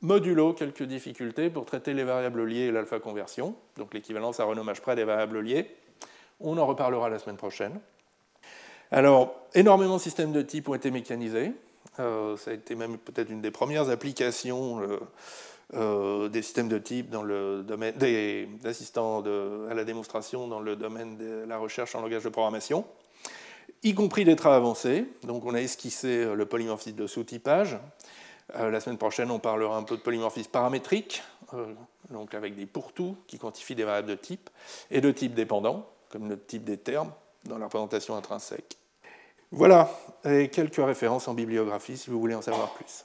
modulo quelques difficultés pour traiter les variables liées et l'alpha conversion, donc l'équivalence à renommage près des variables liées. On en reparlera la semaine prochaine. Alors, énormément de systèmes de type ont été mécanisés. Euh, ça a été même peut-être une des premières applications euh, euh, des systèmes de type dans le domaine des assistants à la démonstration dans le domaine de la recherche en langage de programmation, y compris des traits avancés. Donc, on a esquissé le polymorphisme de sous-typage. la semaine prochaine, on parlera un peu de polymorphisme paramétrique, donc avec des pourtours qui quantifient des variables de type, et de type dépendant, comme le type des termes dans la représentation intrinsèque. Voilà, et quelques références en bibliographie si vous voulez en savoir plus.